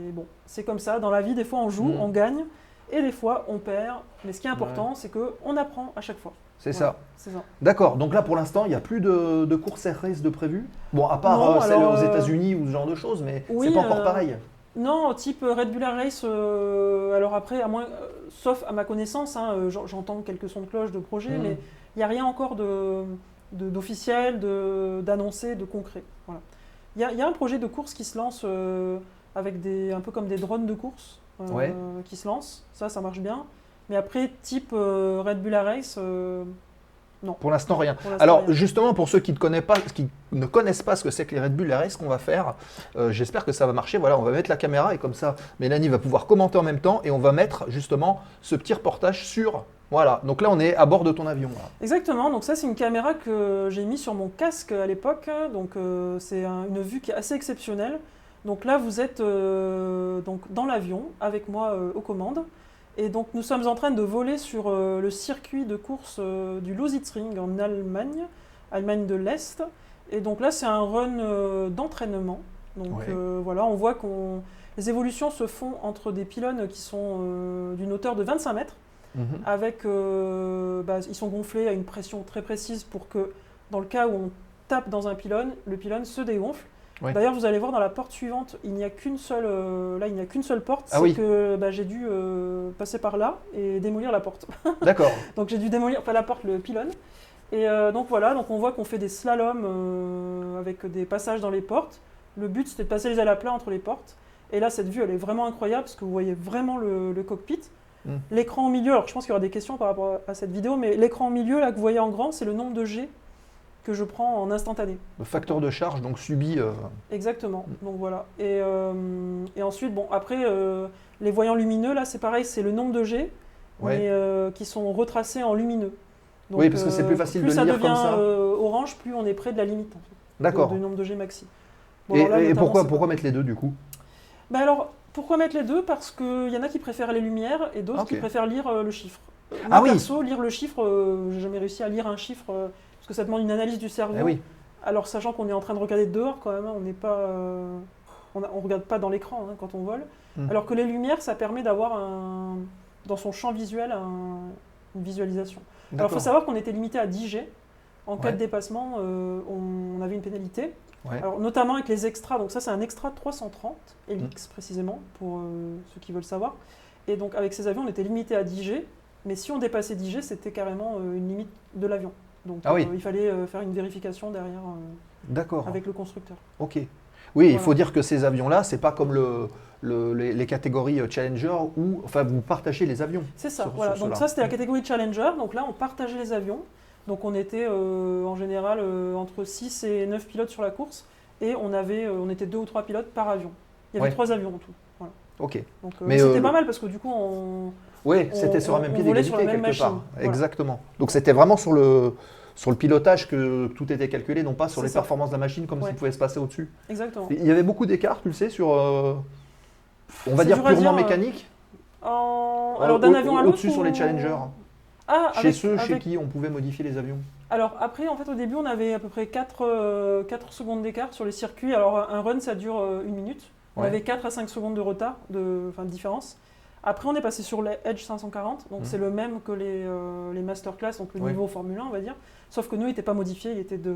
Et bon, c'est comme ça. Dans la vie, des fois on joue, Mm. on gagne, et des fois on perd. Mais ce qui est important, c'est qu'on apprend à chaque fois. C'est Voilà, ça. C'est ça. D'accord. Donc là, pour l'instant, il n'y a plus de, de course Race de prévu. Bon, à part Non, euh, celle alors, aux euh, États-Unis ou ce genre de choses, mais oui, c'est pas encore euh, pareil. Non, type Red Bull Race, euh, alors après, à moins, sauf à ma connaissance, hein, j'en- j'entends quelques sons de cloche de projet, Mhm. mais il n'y a rien encore d'officiel, de, d'annoncé, de concret. Voilà. Il y, y a un projet de course qui se lance avec des, un peu comme des drones de course Ouais. qui se lancent. Ça, ça marche bien. Mais après, type euh, Red Bull Race, euh, Pour l'instant, rien. pour Alors rien. justement, pour ceux qui ne connaissent pas, qui ne connaissent pas ce que c'est que les Red Bull RS qu'on va faire, euh, j'espère que ça va marcher. Voilà, on va mettre la caméra et comme ça, Mélanie va pouvoir commenter en même temps et on va mettre justement ce petit reportage sur. Voilà. Donc là, on est à bord de ton avion. là. Exactement, donc ça c'est une caméra que j'ai mis sur mon casque à l'époque, donc euh, c'est un- une vue qui est assez exceptionnelle. Donc là vous êtes euh, donc dans l'avion avec moi euh, aux commandes et donc nous sommes en train de voler sur euh, le circuit de course du Lausitzring en Allemagne, Allemagne de l'Est. Et donc là c'est un run d'entraînement Donc Ouais. voilà, on voit qu'on les évolutions se font entre des pylônes qui sont d'une hauteur de 25 mètres, Mhm. avec bah, ils sont gonflés à une pression très précise pour que dans le cas où on tape dans un pylône, le pylône se dégonfle. Ouais. D'ailleurs, vous allez voir dans la porte suivante, il n'y a qu'une seule, euh, là, il n'y a qu'une seule porte. Ah c'est oui. que bah, j'ai dû euh, passer par là et démolir la porte. D'accord. Donc j'ai dû démolir, pas la porte, le pylône. Et euh, donc voilà, donc on voit qu'on fait des slaloms avec des passages dans les portes. Le but c'était de passer les ailes à plat entre les portes. Et là, cette vue, elle est vraiment incroyable parce que vous voyez vraiment le, le cockpit. Mm. L'écran au milieu, alors je pense qu'il y aura des questions par rapport à cette vidéo, mais l'écran au milieu, là que vous voyez en grand, c'est le nombre de G que je prends en instantané. Le facteur de charge donc subi. euh, Exactement. Donc voilà. Et, euh, et ensuite, bon, après, euh, les voyants lumineux, là, c'est pareil, c'est le nombre de G, Ouais. mais qui sont retracés en lumineux. Donc, Oui, parce que c'est plus facile de ça lire devient comme ça. orange, plus on est près de la limite, en fait, D'accord. du nombre de G maxi. Bon, Et, alors là, et notamment, pourquoi, pourquoi mettre les deux du coup? Bah alors, pourquoi mettre les deux? Parce qu'il y en a qui préfèrent les lumières et d'autres Ok. qui préfèrent lire le chiffre. Moi, Ah oui. perso, lire le chiffre, euh, j'ai jamais réussi à lire un chiffre, euh, que ça demande une analyse du cerveau. Eh oui. Alors, sachant qu'on est en train de regarder dehors quand même, hein, on n'est pas, euh, on, on regarde pas dans l'écran hein, quand on vole. Hmm. Alors que les lumières, ça permet d'avoir un, dans son champ visuel un- une visualisation. Alors, il faut savoir qu'on était limité à 10 G. En cas de dépassement, euh, on, on avait une pénalité. Ouais. Alors, notamment avec les extras. Donc ça, c'est un extra 330 LX Hmm. précisément pour euh, ceux qui veulent savoir. Et donc avec ces avions, on était limité à 10 G. Mais si on dépassait 10 G, c'était carrément une limite de l'avion. Donc Ah oui. euh, il fallait euh, faire une vérification derrière euh, D'accord. avec le constructeur. Ok. Oui, il faut dire que ces avions-là, c'est pas comme le, le- les, les catégories Challenger où enfin, vous partagez les avions. C'est ça, Sur- voilà. sur Donc ça, c'était la catégorie Challenger. Donc là, on partageait les avions. Donc on était euh, en général euh, entre 6 et 9 pilotes sur la course. Et on, avait, euh, on était deux ou trois pilotes par avion. Il y avait trois avions en tout. Voilà. Ok. Donc c'était pas mal parce que du coup, on, Oui, c'était sur un même pied d'égalité quelque part. machine, voilà. Exactement. Donc c'était vraiment sur le, sur le pilotage que tout était calculé, non pas sur les ça. performances de la machine comme Ouais. s'il pouvait se passer au-dessus. exactement. Il y avait beaucoup d'écarts, tu le sais, sur. euh, on va dire purement dire, euh, mécanique En- euh, Alors d'un avion à l'autre Au-dessus sur les Challengers. Ah, Chez avec- ceux chez qui on pouvait modifier les avions. Alors après, en fait, au début, on avait à peu près 4, secondes d'écart sur les circuits. Alors un run, ça dure euh, une minute. On Ouais. avait 4 à 5 secondes de retard, de, enfin, de différence. Après, on est passé sur les Edge 540, donc Mhm. c'est le même que les, euh, les masterclass, donc le niveau Formule 1, on va dire. Sauf que nous, il n'était pas modifié, il était de,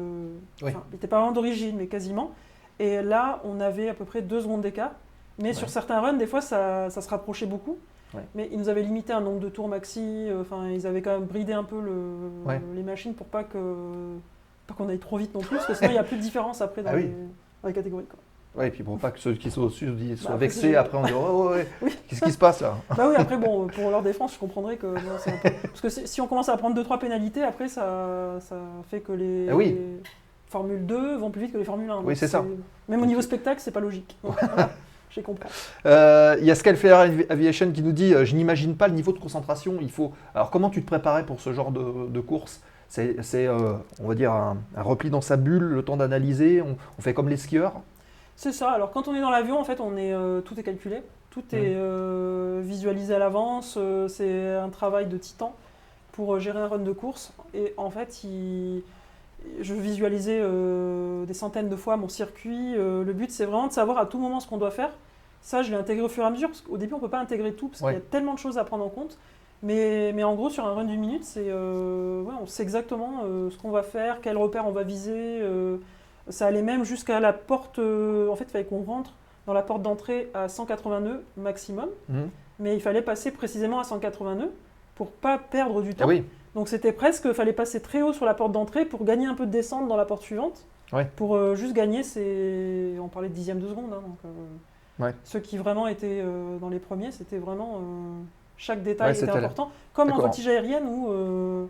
Oui. enfin, il était pas vraiment d'origine, mais quasiment. Et là, on avait à peu près 2 secondes d'écart. Mais Ouais. sur certains runs, des fois, ça, ça se rapprochait beaucoup. Ouais. Mais ils nous avaient limité un nombre de tours maxi. euh, Enfin, ils avaient quand même bridé un peu le, Ouais. les machines pour pas que pas qu'on aille trop vite non plus, parce que sinon il n'y a plus de différence après dans, Ah oui. les, dans les catégories. quoi. Ouais, et puis pour pas que ceux qui sont au-dessus soient Bah, vexés, après on dit oh, ouais, Oui. qu'est-ce qui se passe là bah oui, après bon, pour leur défense, je comprendrais que un peu- parce que si si on commence à prendre 2-3 pénalités, après ça, ça fait que les, Ah oui. les Formule 2 vont plus vite que les Formule 1. Oui, c'est ça. Même au niveau spectacle, c'est pas logique. Donc, voilà, J'ai compris. Euh, Il y a Scalfair Avi- Aviation qui nous dit euh, Je n'imagine pas le niveau de concentration. Il faut. Alors, comment tu te préparais pour ce genre de, de course? C'est, c'est, euh, on va dire, un, un repli dans sa bulle, le temps d'analyser. On, on fait comme les skieurs. C'est ça. Alors quand on est dans l'avion, en fait, on est euh, tout est calculé, tout est euh, visualisé à l'avance. euh, c'est un travail de titan pour gérer un run de course. Et en fait, il- je visualisais des centaines de fois mon circuit. le but, c'est vraiment de savoir à tout moment ce qu'on doit faire. Ça, je l'ai intégré au fur et à mesure, parce qu'au début, on peut pas intégrer tout, parce Ouais. qu'il y a tellement de choses à prendre en compte. Mais, mais en gros, sur un run d'une minute, c'est, ouais, on sait exactement ce qu'on va faire, quel repère on va viser. Ça allait même jusqu'à la porte. euh, en fait, il fallait qu'on rentre dans la porte d'entrée à 180 nœuds maximum, Mhm. mais il fallait passer précisément à 180 nœuds pour pas perdre du temps. Ah oui, Donc c'était presque, il fallait passer très haut sur la porte d'entrée pour gagner un peu de descente dans la porte suivante. Ouais. Pour euh, juste gagner, c'est, on parlait de dixième de seconde. hein, donc, euh, Ouais. Ceux qui vraiment étaient euh, dans les premiers, c'était vraiment euh, chaque détail Ouais, était c'était important. Comme en D'accord. voltige aérienne où, euh,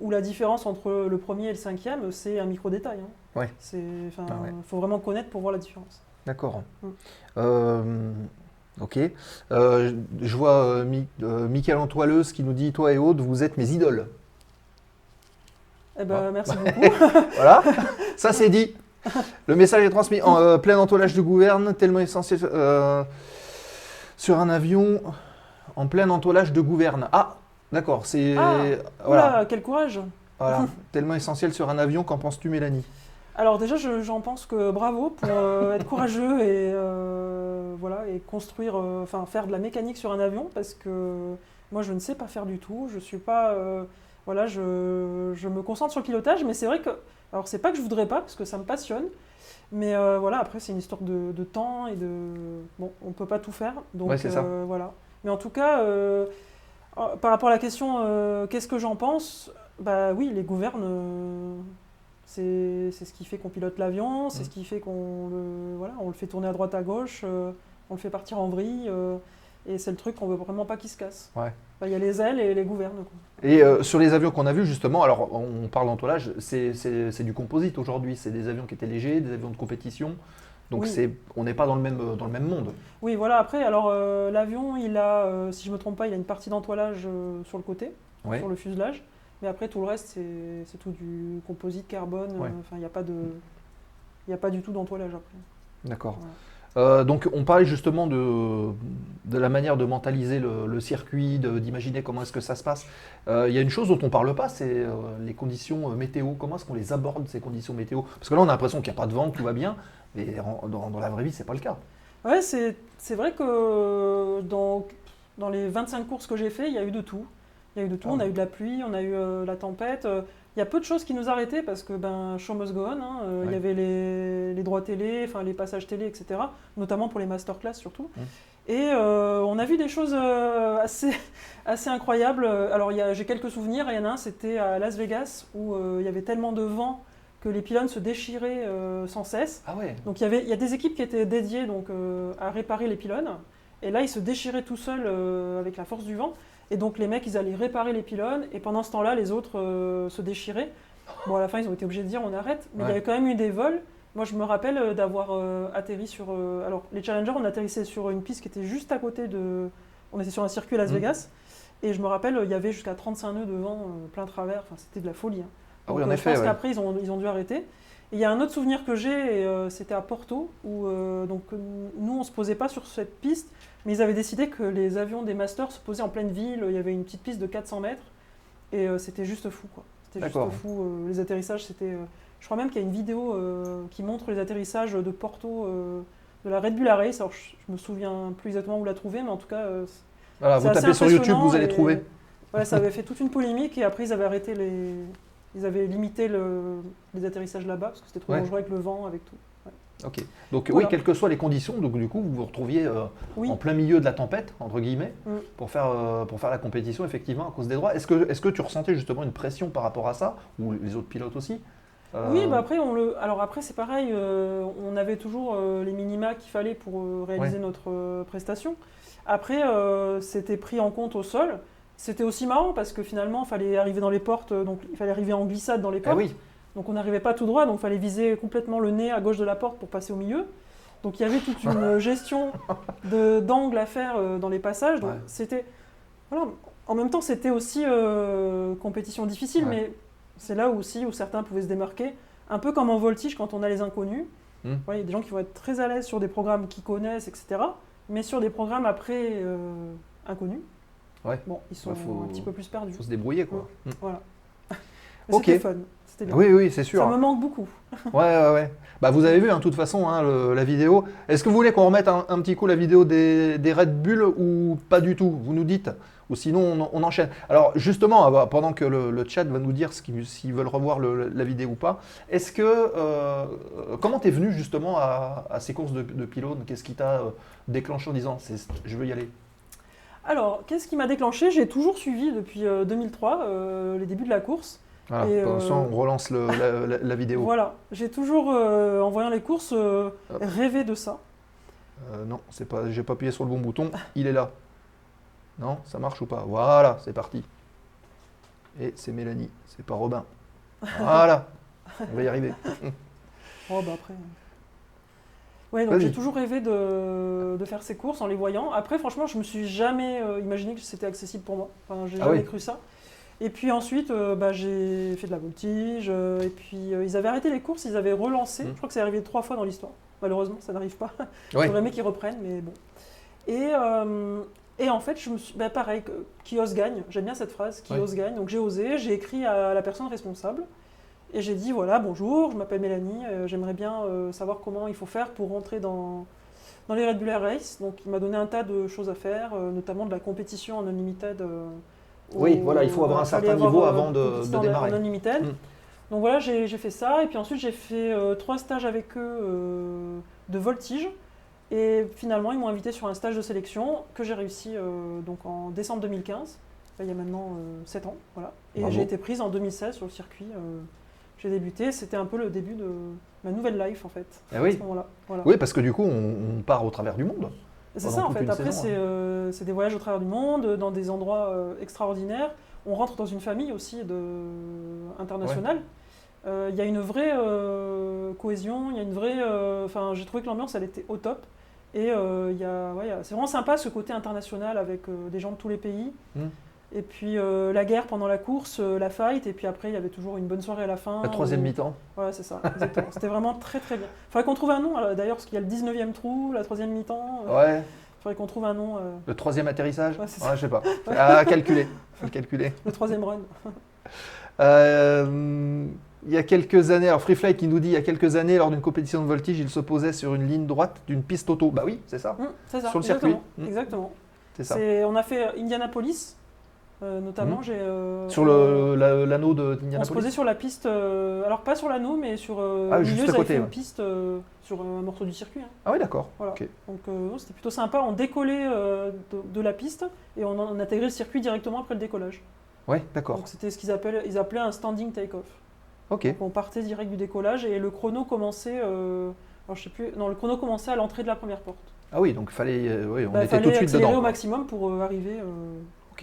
où la différence entre le premier et le cinquième, c'est un micro détail. hein. Ouais. C'est, enfin, Ah ouais. faut vraiment connaître pour voir la différence. d'accord. Mm. Euh, ok. Euh, je vois euh, Mi- Michael Antoileuse qui nous dit Toi et Aude, vous êtes mes idoles. Eh ben, Ah. merci beaucoup. Voilà, ça c'est dit. Le message est transmis en euh, plein entoilage de gouverne, tellement essentiel euh, sur un avion en plein entoilage de gouverne. Ah, d'accord, c'est Ah, voilà, Oula, quel courage voilà, tellement essentiel sur un avion. Qu'en penses-tu, Mélanie? Alors déjà, je- j'en pense que bravo pour euh, être courageux et euh, voilà et construire, euh, enfin faire de la mécanique sur un avion parce que moi je ne sais pas faire du tout. Je suis pas, voilà, je, je me concentre sur le pilotage, mais c'est vrai que, alors c'est pas que je voudrais pas parce que ça me passionne, mais voilà après c'est une histoire de, de temps et de, bon, on peut pas tout faire, donc Ouais, c'est ça. voilà. Mais en tout cas, par rapport à la question, euh, qu'est-ce que j'en pense? Bah oui, les gouvernes. euh, c'est ce qui fait qu'on pilote l'avion, c'est Mm. ce qui fait qu'on le, voilà, on le fait tourner à droite à gauche, euh, on le fait partir en vrille, et c'est le truc qu'on veut vraiment pas qu'il se casse. Ouais. Bah, Il y a les ailes et les gouvernes. quoi. Et euh, sur les avions qu'on a vus, justement, alors on parle d'entoilage, c'est du composite aujourd'hui. C'est des avions qui étaient légers, des avions de compétition. Donc Oui. c'est, on n'est pas dans le, même, dans le même monde. Oui, voilà, après, alors euh, l'avion, il a, euh, si je me trompe pas, il a une partie d'entoilage euh, sur le côté, Ouais. sur le fuselage, mais après tout le reste, c'est c'est tout du composite, carbone, Ouais. enfin, il n'y a pas de... Il n'y a pas du tout d'entoilage après. D'accord. Donc on parlait justement de, de la manière de mentaliser le, le circuit, d'imaginer comment est-ce que ça se passe. Il y a une chose dont on ne parle pas, c'est les conditions météo. Comment est-ce qu'on les aborde, ces conditions météo? Parce que là on a l'impression qu'il n'y a pas de vent, tout va bien, mais en- dans, dans la vraie vie, c'est pas le cas. Ouais, c'est c'est vrai que dans, dans les 25 courses que j'ai fait, il y a eu de tout. Il y a eu de tout. Ah on a eu de la pluie, on a eu euh, la tempête. euh, Il y a peu de choses qui nous arrêtaient parce que ben, show must go on. hein, euh, Il y avait les, les droits télé, enfin les passages télé, etc. Notamment pour les masterclass surtout. Mmh. Et euh, on a vu des choses assez, assez incroyables. Alors il y a- j'ai quelques souvenirs. Il y en a un, c'était à Las Vegas où il y avait tellement de vent que les pylônes se déchiraient euh, sans cesse. Ah ouais Donc il y, avait, il y a des équipes qui étaient dédiées donc, euh, à réparer les pylônes. Et là, ils se déchiraient tout seuls euh, avec la force du vent. Et donc les mecs, ils allaient réparer les pylônes. Et pendant ce temps-là, les autres se déchiraient. Bon, à la fin, ils ont été obligés de dire on arrête. Mais il y avait quand même eu des vols. Moi, je me rappelle d'avoir atterri sur. alors, les Challengers, on atterrissait sur une piste qui était juste à côté de. On était sur un circuit à Las Mhm. Vegas. Et je me rappelle, il y avait jusqu'à 35 nœuds de vent, plein travers. Enfin, c'était de la folie. hein. Ah oui, en effet. Je pense ouais. qu'après, ils ont, ils ont dû arrêter. Et il y a un autre souvenir que j'ai, euh, c'était à Porto, où euh, donc, euh, nous, on se posait pas sur cette piste, mais ils avaient décidé que les avions des Masters se posaient en pleine ville. Il y avait une petite piste de 400 mètres, et euh, c'était juste fou. quoi. C'était juste fou. les atterrissages, c'était. je crois même qu'il y a une vidéo qui montre les atterrissages de Porto, de la Red Bull Race. Alors, je, je me souviens plus exactement où la trouver, mais en tout cas, Voilà, vous tapez sur YouTube, vous allez et- trouver. Ouais, ça avait fait toute une polémique et après ils avaient arrêté les. Ils avaient limité le... les atterrissages là-bas parce que c'était trop Ouais. dangereux avec le vent, avec tout. Ok. Donc Voilà. oui, quelles que soient les conditions, donc du coup vous vous retrouviez euh, Oui. en plein milieu de la tempête entre guillemets Mm. pour faire euh, pour faire la compétition effectivement à cause des droits. Est-ce que est-ce que tu ressentais justement une pression par rapport à ça ou les autres pilotes aussi? Euh, Oui, bah après, on le... Alors après c'est pareil, on avait toujours les minima qu'il fallait pour réaliser notre prestation. Après, c'était pris en compte au sol. C'était aussi marrant parce que finalement, il fallait arriver dans les portes, euh, donc il fallait arriver en glissade dans les ah portes. oui. Donc on n'arrivait pas tout droit, donc il fallait viser complètement le nez à gauche de la porte pour passer au milieu. Donc il y avait toute une gestion d'angle à faire euh, dans les passages. Donc Ouais. c'était. Voilà. En même temps, c'était aussi euh, compétition difficile, Ouais. mais c'est là aussi où certains pouvaient se démarquer. Un peu comme en voltige quand on a les inconnus. Hmm. Il y a des gens qui vont être très à l'aise sur des programmes qu'ils connaissent, etc. Mais sur des programmes après euh, inconnus, Ouais. bon, ils sont Ouais, faut- un petit peu plus perdus. faut se débrouiller quoi. Mm. Voilà. Mais Ok. C'était fun. C'était bien. Oui oui c'est sûr. Ça me manque beaucoup. Ouais, ouais, ouais. Bah, vous avez vu, hein, de toute façon, hein, le- la vidéo. Est-ce que vous voulez qu'on remette un, un petit coup la vidéo des, des Red Bull ou pas du tout Vous nous dites. Ou sinon, on, on enchaîne. Alors, justement, ah bah, pendant que le, le chat va nous dire s'ils veulent revoir le- la vidéo ou pas, est-ce que. euh, comment t'es venu justement à, à ces courses de, de pylônes? Qu'est-ce qui t'a euh, déclenché en disant je veux y aller? Alors, qu'est-ce qui m'a déclenché? J'ai toujours suivi depuis euh, 2003 euh, les débuts de la course. Voilà, Et, temps, euh, on relance le- la, la- la vidéo. Voilà, j'ai toujours, euh, en voyant les courses, euh, rêvé de ça. Euh, non, c'est pas, j'ai pas appuyé sur le bon bouton. Il est là. Non, ça marche ou pas? Voilà, c'est parti. Et c'est Mélanie, c'est pas Robin. Voilà, on va y arriver. Oh, bah après. Ouais, donc j'ai toujours rêvé de, de faire ces courses en les voyant. Après, franchement, je me suis jamais euh, imaginé que c'était accessible pour moi. Enfin, j'ai Ah jamais oui. cru ça. Et puis ensuite, euh, bah, j'ai fait de la voltige. euh, et puis, ils avaient arrêté les courses, ils avaient relancé. Mm. Je crois que c'est arrivé trois fois dans l'histoire. Malheureusement, ça n'arrive pas. Ouais. J'aurais aimé qu'ils reprennent, mais bon. Et, et en fait, je me suis, bah, pareil, qui ose gagne. J'aime bien cette phrase, qui Ouais. ose gagne. Donc j'ai osé, j'ai écrit à la personne responsable. Et j'ai dit voilà, bonjour, je m'appelle Mélanie, euh, j'aimerais bien euh, savoir comment il faut faire pour rentrer dans, dans les Red Bull Air Race. Donc il m'a donné un tas de choses à faire, euh, notamment de la compétition en unlimited. Oui, voilà, il faut avoir un certain avoir, niveau avant de- de démarrer. En unlimited. Mm. Donc voilà, j'ai j'ai fait ça. Et puis ensuite, j'ai fait trois stages avec eux de voltige. Et finalement, ils m'ont invité sur un stage de sélection que j'ai réussi donc en décembre 2015. Là, il y a maintenant 7 ans. Voilà. Et j'ai été prise en 2016 sur le circuit. J'ai débuté. C'était un peu le début de ma nouvelle life, en fait. Eh À oui. ce moment-là. Voilà. Oui, parce que du coup, on, on part au travers du monde. C'est ça en fait. Après, c'est hein. euh, c'est des voyages au travers du monde, dans des endroits euh, extraordinaires. On rentre dans une famille aussi de... internationale. Euh, Il y a une vraie cohésion, il y a une vraie. Enfin, j'ai trouvé que l'ambiance, elle était au top. Et il y a, ouais, c'est vraiment sympa ce côté international avec des gens de tous les pays. Mm. Et puis euh, la guerre pendant la course, euh, la fight, et puis après il y avait toujours une bonne soirée à la fin. La troisième où- mi-temps. Ouais, c'est ça, exactement. C'était vraiment très très bien. Faudrait qu'on trouve un nom alors, d'ailleurs, parce qu'il y a le 19e trou, la troisième mi-temps. euh, Ouais. Faudrait qu'on trouve un nom. euh, Le troisième atterrissage. Ouais, Ouais, je sais pas. À calculer. Faut le calculer. le troisième run. Euh, il y a quelques années, alors Freefly qui nous dit il y a quelques années, lors d'une compétition de voltige, il se posait sur une ligne droite d'une piste auto. Bah oui, c'est ça. C'est ça. Sur le exactement, circuit. Hum. Exactement. C'est ça. On a fait Indianapolis, euh, notamment. Hum. J'ai. euh, Sur la- l'anneau de On se posait sur la piste, euh, alors pas sur l'anneau, mais sur euh, Ah, juste à côté, fait ouais. une piste sur un morceau du circuit. hein. Ah oui, d'accord. Voilà. Donc c'était plutôt sympa. On décollait de, de la piste et on, on intégrait le circuit directement après le décollage. Ouais, d'accord. Donc c'était ce qu'ils appellent, ils appelaient un standing take-off. Ok. On partait direct du décollage et le chrono commençait. alors je sais plus. Non, le chrono commençait à l'entrée de la première porte. Ah oui, donc il fallait, oui, on Bah, était tout de fallait suite dedans. au quoi. maximum pour arriver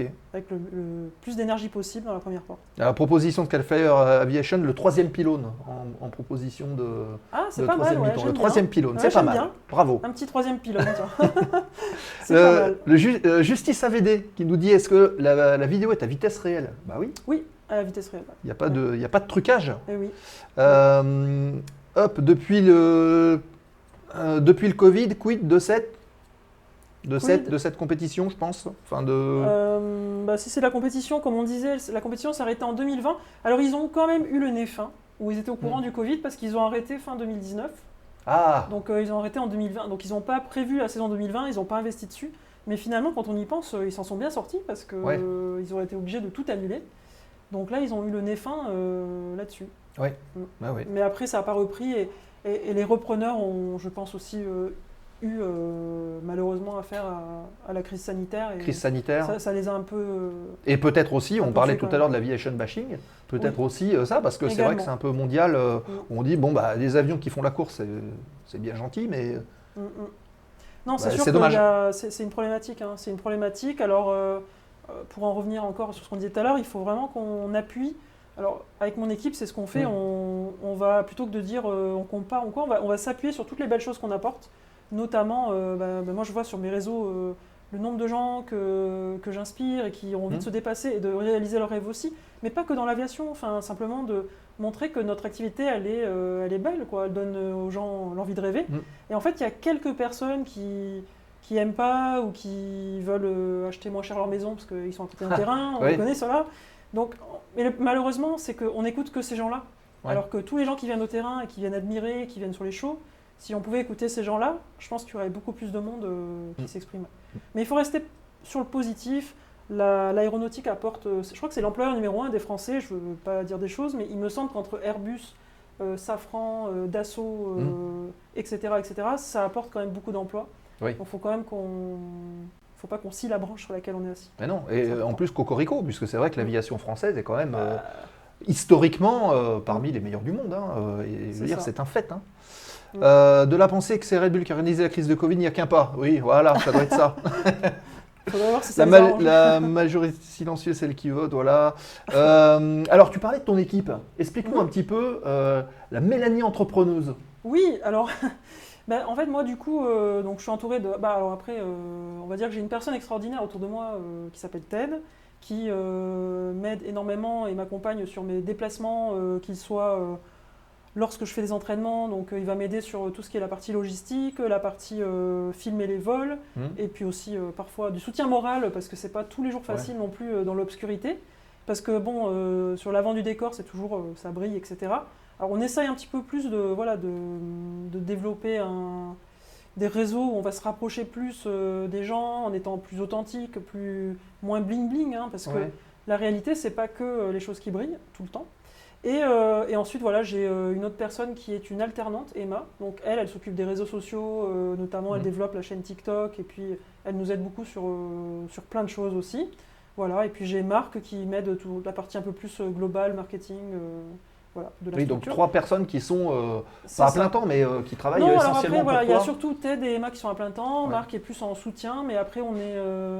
euh, avec le, le plus d'énergie possible dans la première porte. La proposition de Calfire Aviation, le troisième pylône en, en proposition de, Ah, c'est pas mal, ouais, Le troisième pylône, Ouais, c'est pas mal. bien. Bravo. Un petit troisième c'est pas Euh, mal. le ju- euh, Justice AVD qui nous dit est-ce que la, la vidéo est à vitesse réelle? Bah oui, Oui, à la vitesse réelle. il n'y a, pas de- y a pas de trucage. Eh oui. Euh, hop, depuis le, euh, depuis le Covid, quid de cette, de, cette, de cette compétition, je pense enfin de... Euh, bah, si c'est la compétition, comme on disait, la compétition s'est arrêtée en 2020. Alors ils ont quand même eu le nez fin, où ils étaient au courant Mm. du Covid parce qu'ils ont arrêté fin 2019. Ah Donc euh, ils ont arrêté en 2020. Donc ils n'ont pas prévu la saison 2020, ils n'ont pas investi dessus. Mais finalement, quand on y pense, euh, ils s'en sont bien sortis parce que Ouais. euh, ils auraient été obligés de tout annuler. Donc là, ils ont eu le nez fin là-dessus. Ah oui. Mais après, ça n'a pas repris et, et- et les repreneurs ont, je pense aussi, euh, eu euh, malheureusement affaire à, à la crise sanitaire. Et Crise sanitaire. ça, ça les a un peu. euh, Et peut-être aussi, on peu parlait tout à l'heure de l'aviation bashing, peut-être aussi euh, ça, parce que c'est vrai que c'est un peu mondial. Mm. on dit, bon, bah, les avions qui font la course, c'est- c'est bien gentil, mais Mm, mm. Non, c'est Bah, sûr c'est que c'est une problématique. hein. C'est une problématique. Alors, pour en revenir encore sur ce qu'on disait tout à l'heure, il faut vraiment qu'on appuie. Alors, avec mon équipe, c'est ce qu'on fait. On, on va, plutôt que de dire on compare ou quoi, on va, on va s'appuyer sur toutes les belles choses qu'on apporte. Notamment, euh, bah, bah, moi, je vois sur mes réseaux euh, le nombre de gens que, que j'inspire et qui ont envie de se dépasser et de réaliser leurs rêves aussi. Mais pas que dans l'aviation. Enfin, simplement de montrer que notre activité, elle est, euh, elle est belle. Quoi. Elle donne aux gens l'envie de rêver. Mm. Et en fait, il y a quelques personnes qui qui aiment pas ou qui veulent euh, acheter moins cher leur maison parce qu'ils sont à côté d'un terrain, on Oui. connaît cela. Donc, mais le- malheureusement, c'est qu'on n'écoute que ces gens-là. Ouais. Alors que tous les gens qui viennent au terrain et qui viennent admirer, qui viennent sur les shows, si on pouvait écouter ces gens-là, je pense qu'il y aurait beaucoup plus de monde euh, qui Mm. s'exprime. Mais il faut rester sur le positif. La- L'aéronautique apporte, euh, je crois que c'est l'employeur numéro un des Français, je ne veux pas dire des choses, mais il me semble qu'entre Airbus, euh, Safran, euh, Dassault, etc., etc., ça apporte quand même beaucoup d'emplois. Mm. Oui. Donc il faut quand même qu'on... faut pas qu'on scie la branche sur laquelle on est assis. Mais non, et en plus Cocorico, puisque c'est vrai que l'aviation française est quand même euh, Bah, historiquement euh, parmi les meilleurs du monde. hein, et je C'est veux dire, ça. c'est un fait. hein. Euh, de la pensée que c'est Red Bull qui a organisé la crise de Covid, il n'y a qu'un pas. Oui, voilà, ça doit être ça. faudrait voir si ça la, ma- majorité silencieuse, celle qui vote, voilà. Euh, alors, tu parlais de ton équipe. Explique-nous Mhm. un petit peu euh, la Mélanie entrepreneuse. Oui, alors, ben, en fait, moi, du coup, euh, donc, je suis entouré de. Bah, alors après, on va dire que j'ai une personne extraordinaire autour de moi qui s'appelle Ted, qui m'aide énormément et m'accompagne sur mes déplacements, qu'ils soient lorsque je fais des entraînements. Donc, euh, il va m'aider sur tout ce qui est la partie logistique, la partie euh, filmer les vols, Mhm. et puis aussi euh, parfois du soutien moral, parce que c'est pas tous les jours facile non plus euh, dans l'obscurité. parce que bon, euh, sur l'avant du décor, c'est toujours, euh, ça brille, etc. Alors on essaye un petit peu plus de, voilà, de, de développer un, des réseaux où on va se rapprocher plus euh, des gens en étant plus authentique, plus, moins bling bling, hein, parce que la réalité, c'est pas que euh, les choses qui brillent tout le temps. Et, euh, et ensuite, voilà, j'ai euh, une autre personne qui est une alternante, Emma. Donc elle, elle s'occupe des réseaux sociaux, euh, notamment elle Mhm. développe la chaîne TikTok et puis elle nous aide beaucoup sur, sur plein de choses aussi. Voilà, et puis j'ai Marc qui m'aide toute la partie un peu plus globale, marketing, voilà, de la Oui, donc trois personnes qui sont euh, pas à ça. plein temps, mais euh, qui travaillent Non, alors essentiellement après, voilà, il y a surtout Ted et Emma qui sont à plein temps. Ouais. Marc est plus en soutien, mais après, on est. euh,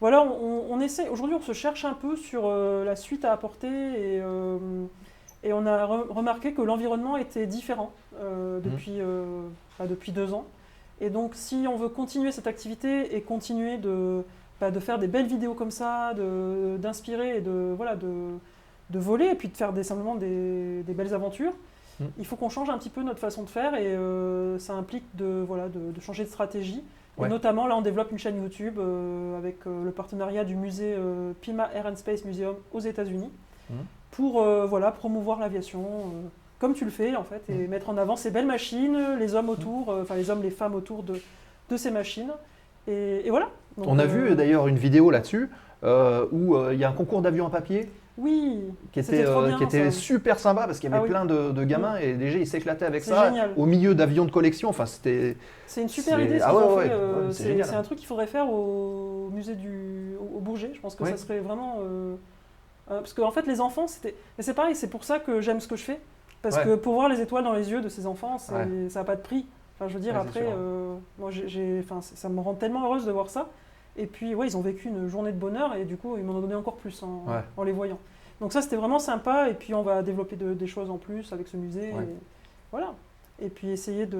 voilà, on, on- on essaie. Aujourd'hui, on se cherche un peu sur la suite à apporter et, et on a re- remarqué que l'environnement était différent euh, Mhm. depuis, euh, enfin, depuis deux ans. Et donc, si on veut continuer cette activité et continuer de, bah, de faire des belles vidéos comme ça, d'inspirer et de, voilà, de, de voler et puis de faire des, simplement des, des belles aventures, Mhm. il faut qu'on change un petit peu notre façon de faire et euh, ça implique de, voilà, de, de changer de stratégie. Ouais. Et notamment, là, on développe une chaîne YouTube avec le partenariat du musée Pima Air and Space Museum aux États-Unis Mhm. Pour euh, voilà, promouvoir l'aviation, euh, comme tu le fais en fait, et mettre en avant ces belles machines, les hommes autour, euh, enfin les hommes, les femmes autour de, de ces machines. Et, et voilà. Donc, On a euh, vu d'ailleurs une vidéo là-dessus euh, où il y a un concours d'avions à papier Oui, qui était, bien, qui était super sympa parce qu'il y avait Ah oui. plein de, de gamins et déjà ils s'éclataient avec ça génial. au milieu d'avions de collection. Enfin, c'était. c'est une super idée ce ah ouais, ouais, ouais, c'est un truc qu'il faudrait faire au musée du au, Bourget. Je pense que ça serait vraiment euh, parce qu'en fait les enfants c'était mais c'est pareil c'est pour ça que j'aime ce que je fais parce Ouais. que pour voir les étoiles dans les yeux de ces enfants Ouais. ça n'a pas de prix. Enfin je veux dire Ouais, après euh, moi j'ai- enfin ça me rend tellement heureuse de voir ça et puis ouais ils ont vécu une journée de bonheur et du coup ils m'en ont donné encore plus en, en les voyant. Donc ça c'était vraiment sympa et puis on va développer de- des choses en plus avec ce musée et voilà et puis essayer de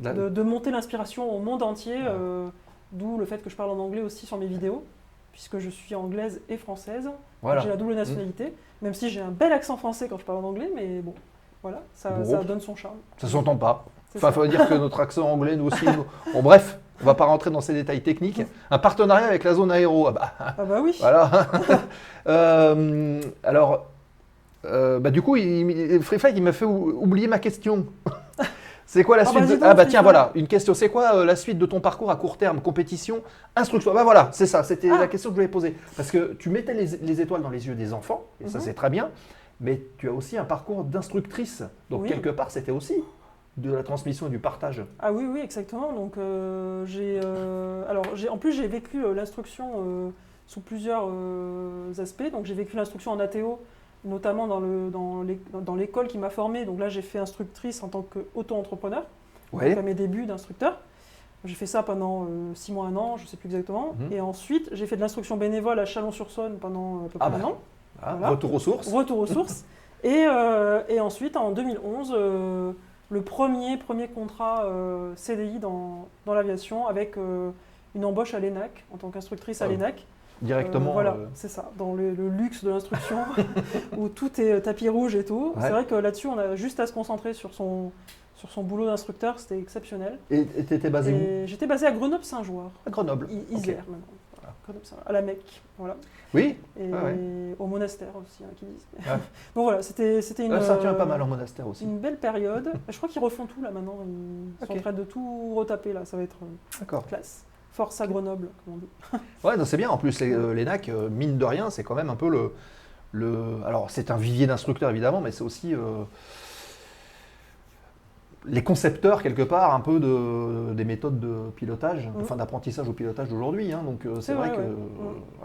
de, de monter l'inspiration au monde entier, euh, d'où le fait que je parle en anglais aussi sur mes vidéos, puisque je suis anglaise et française. Voilà. J'ai la double nationalité, même si j'ai un bel accent français quand je parle en anglais, mais bon, voilà, ça, Bon. ça donne son charme. Ça s'entend pas. Enfin, faut dire que notre accent anglais, nous aussi. nous- Bon, bref, on va pas rentrer dans ces détails techniques. Un partenariat avec la zone aéro. Ah bah, Ah bah oui, Voilà. Euh, alors, euh, bah, du coup, il, Free Flight, il m'a fait ou- oublier ma question. C'est quoi la Ah suite bah, de- dis donc, Ah bah tiens, voilà, une question. C'est quoi euh, la suite de ton parcours à court terme? Compétition, instruction Bah voilà, c'est ça, c'était Ah. la question que je voulais poser. Parce que tu mettais les, les étoiles dans les yeux des enfants, et ça Mhm. c'est très bien, mais tu as aussi un parcours d'instructrice. Donc Oui. quelque part, c'était aussi de la transmission et du partage. ah oui, oui, exactement. Donc euh, j'ai, euh, alors j'ai, en plus j'ai vécu l'instruction sous plusieurs aspects. Donc j'ai vécu l'instruction en ATO, notamment dans le dans l'é- dans l'école qui m'a formée. Donc là j'ai fait instructrice en tant qu'auto-entrepreneur. Ouais. à mes débuts d'instructeur. J'ai fait ça pendant 6 mois, un an, je ne sais plus exactement. Mhm. Et ensuite, j'ai fait de l'instruction bénévole à Chalon-sur-Saône pendant à peu Ah près bah. un an. Ah, Voilà. Retour aux sources. Retour aux sources. et, euh, et ensuite, en 2011, euh, le premier, premier contrat euh, CDI dans, dans l'aviation avec euh, une embauche à l'ENAC, en tant qu'instructrice à Ah l'ENAC. Directement. Euh, voilà, euh, c'est ça, dans le, le luxe de l'instruction, où tout est tapis rouge et tout. Ouais. C'est vrai que là-dessus, on a juste à se concentrer sur son, sur son boulot d'instructeur, c'était exceptionnel. Et tu étais basé où? J'étais basé à Grenoble-Saint-Joire, À Grenoble. I-. Isère maintenant. Voilà, Grenoble-Saint-Joire, à la Mecque, voilà. Oui, Et Ah ouais. au monastère aussi, hein, qui disent. Ouais. Donc voilà, c'était c'était une, Ah, ça tient euh, pas mal en monastère aussi. une belle période. Je crois qu'ils refont tout là maintenant, ils sont en train de tout retaper là, ça va être euh, D'accord. classe. Force à Grenoble, comme on dit. Ouais, non, c'est bien. En plus, les- euh, l'ENAC, euh, mine de rien, c'est quand même un peu le. le alors, c'est un vivier d'instructeurs, évidemment, mais c'est aussi. euh, les concepteurs, quelque part, un peu de, des méthodes de pilotage, Mm. enfin d'apprentissage au pilotage d'aujourd'hui. hein. donc, c'est vrai vrai, que ouais.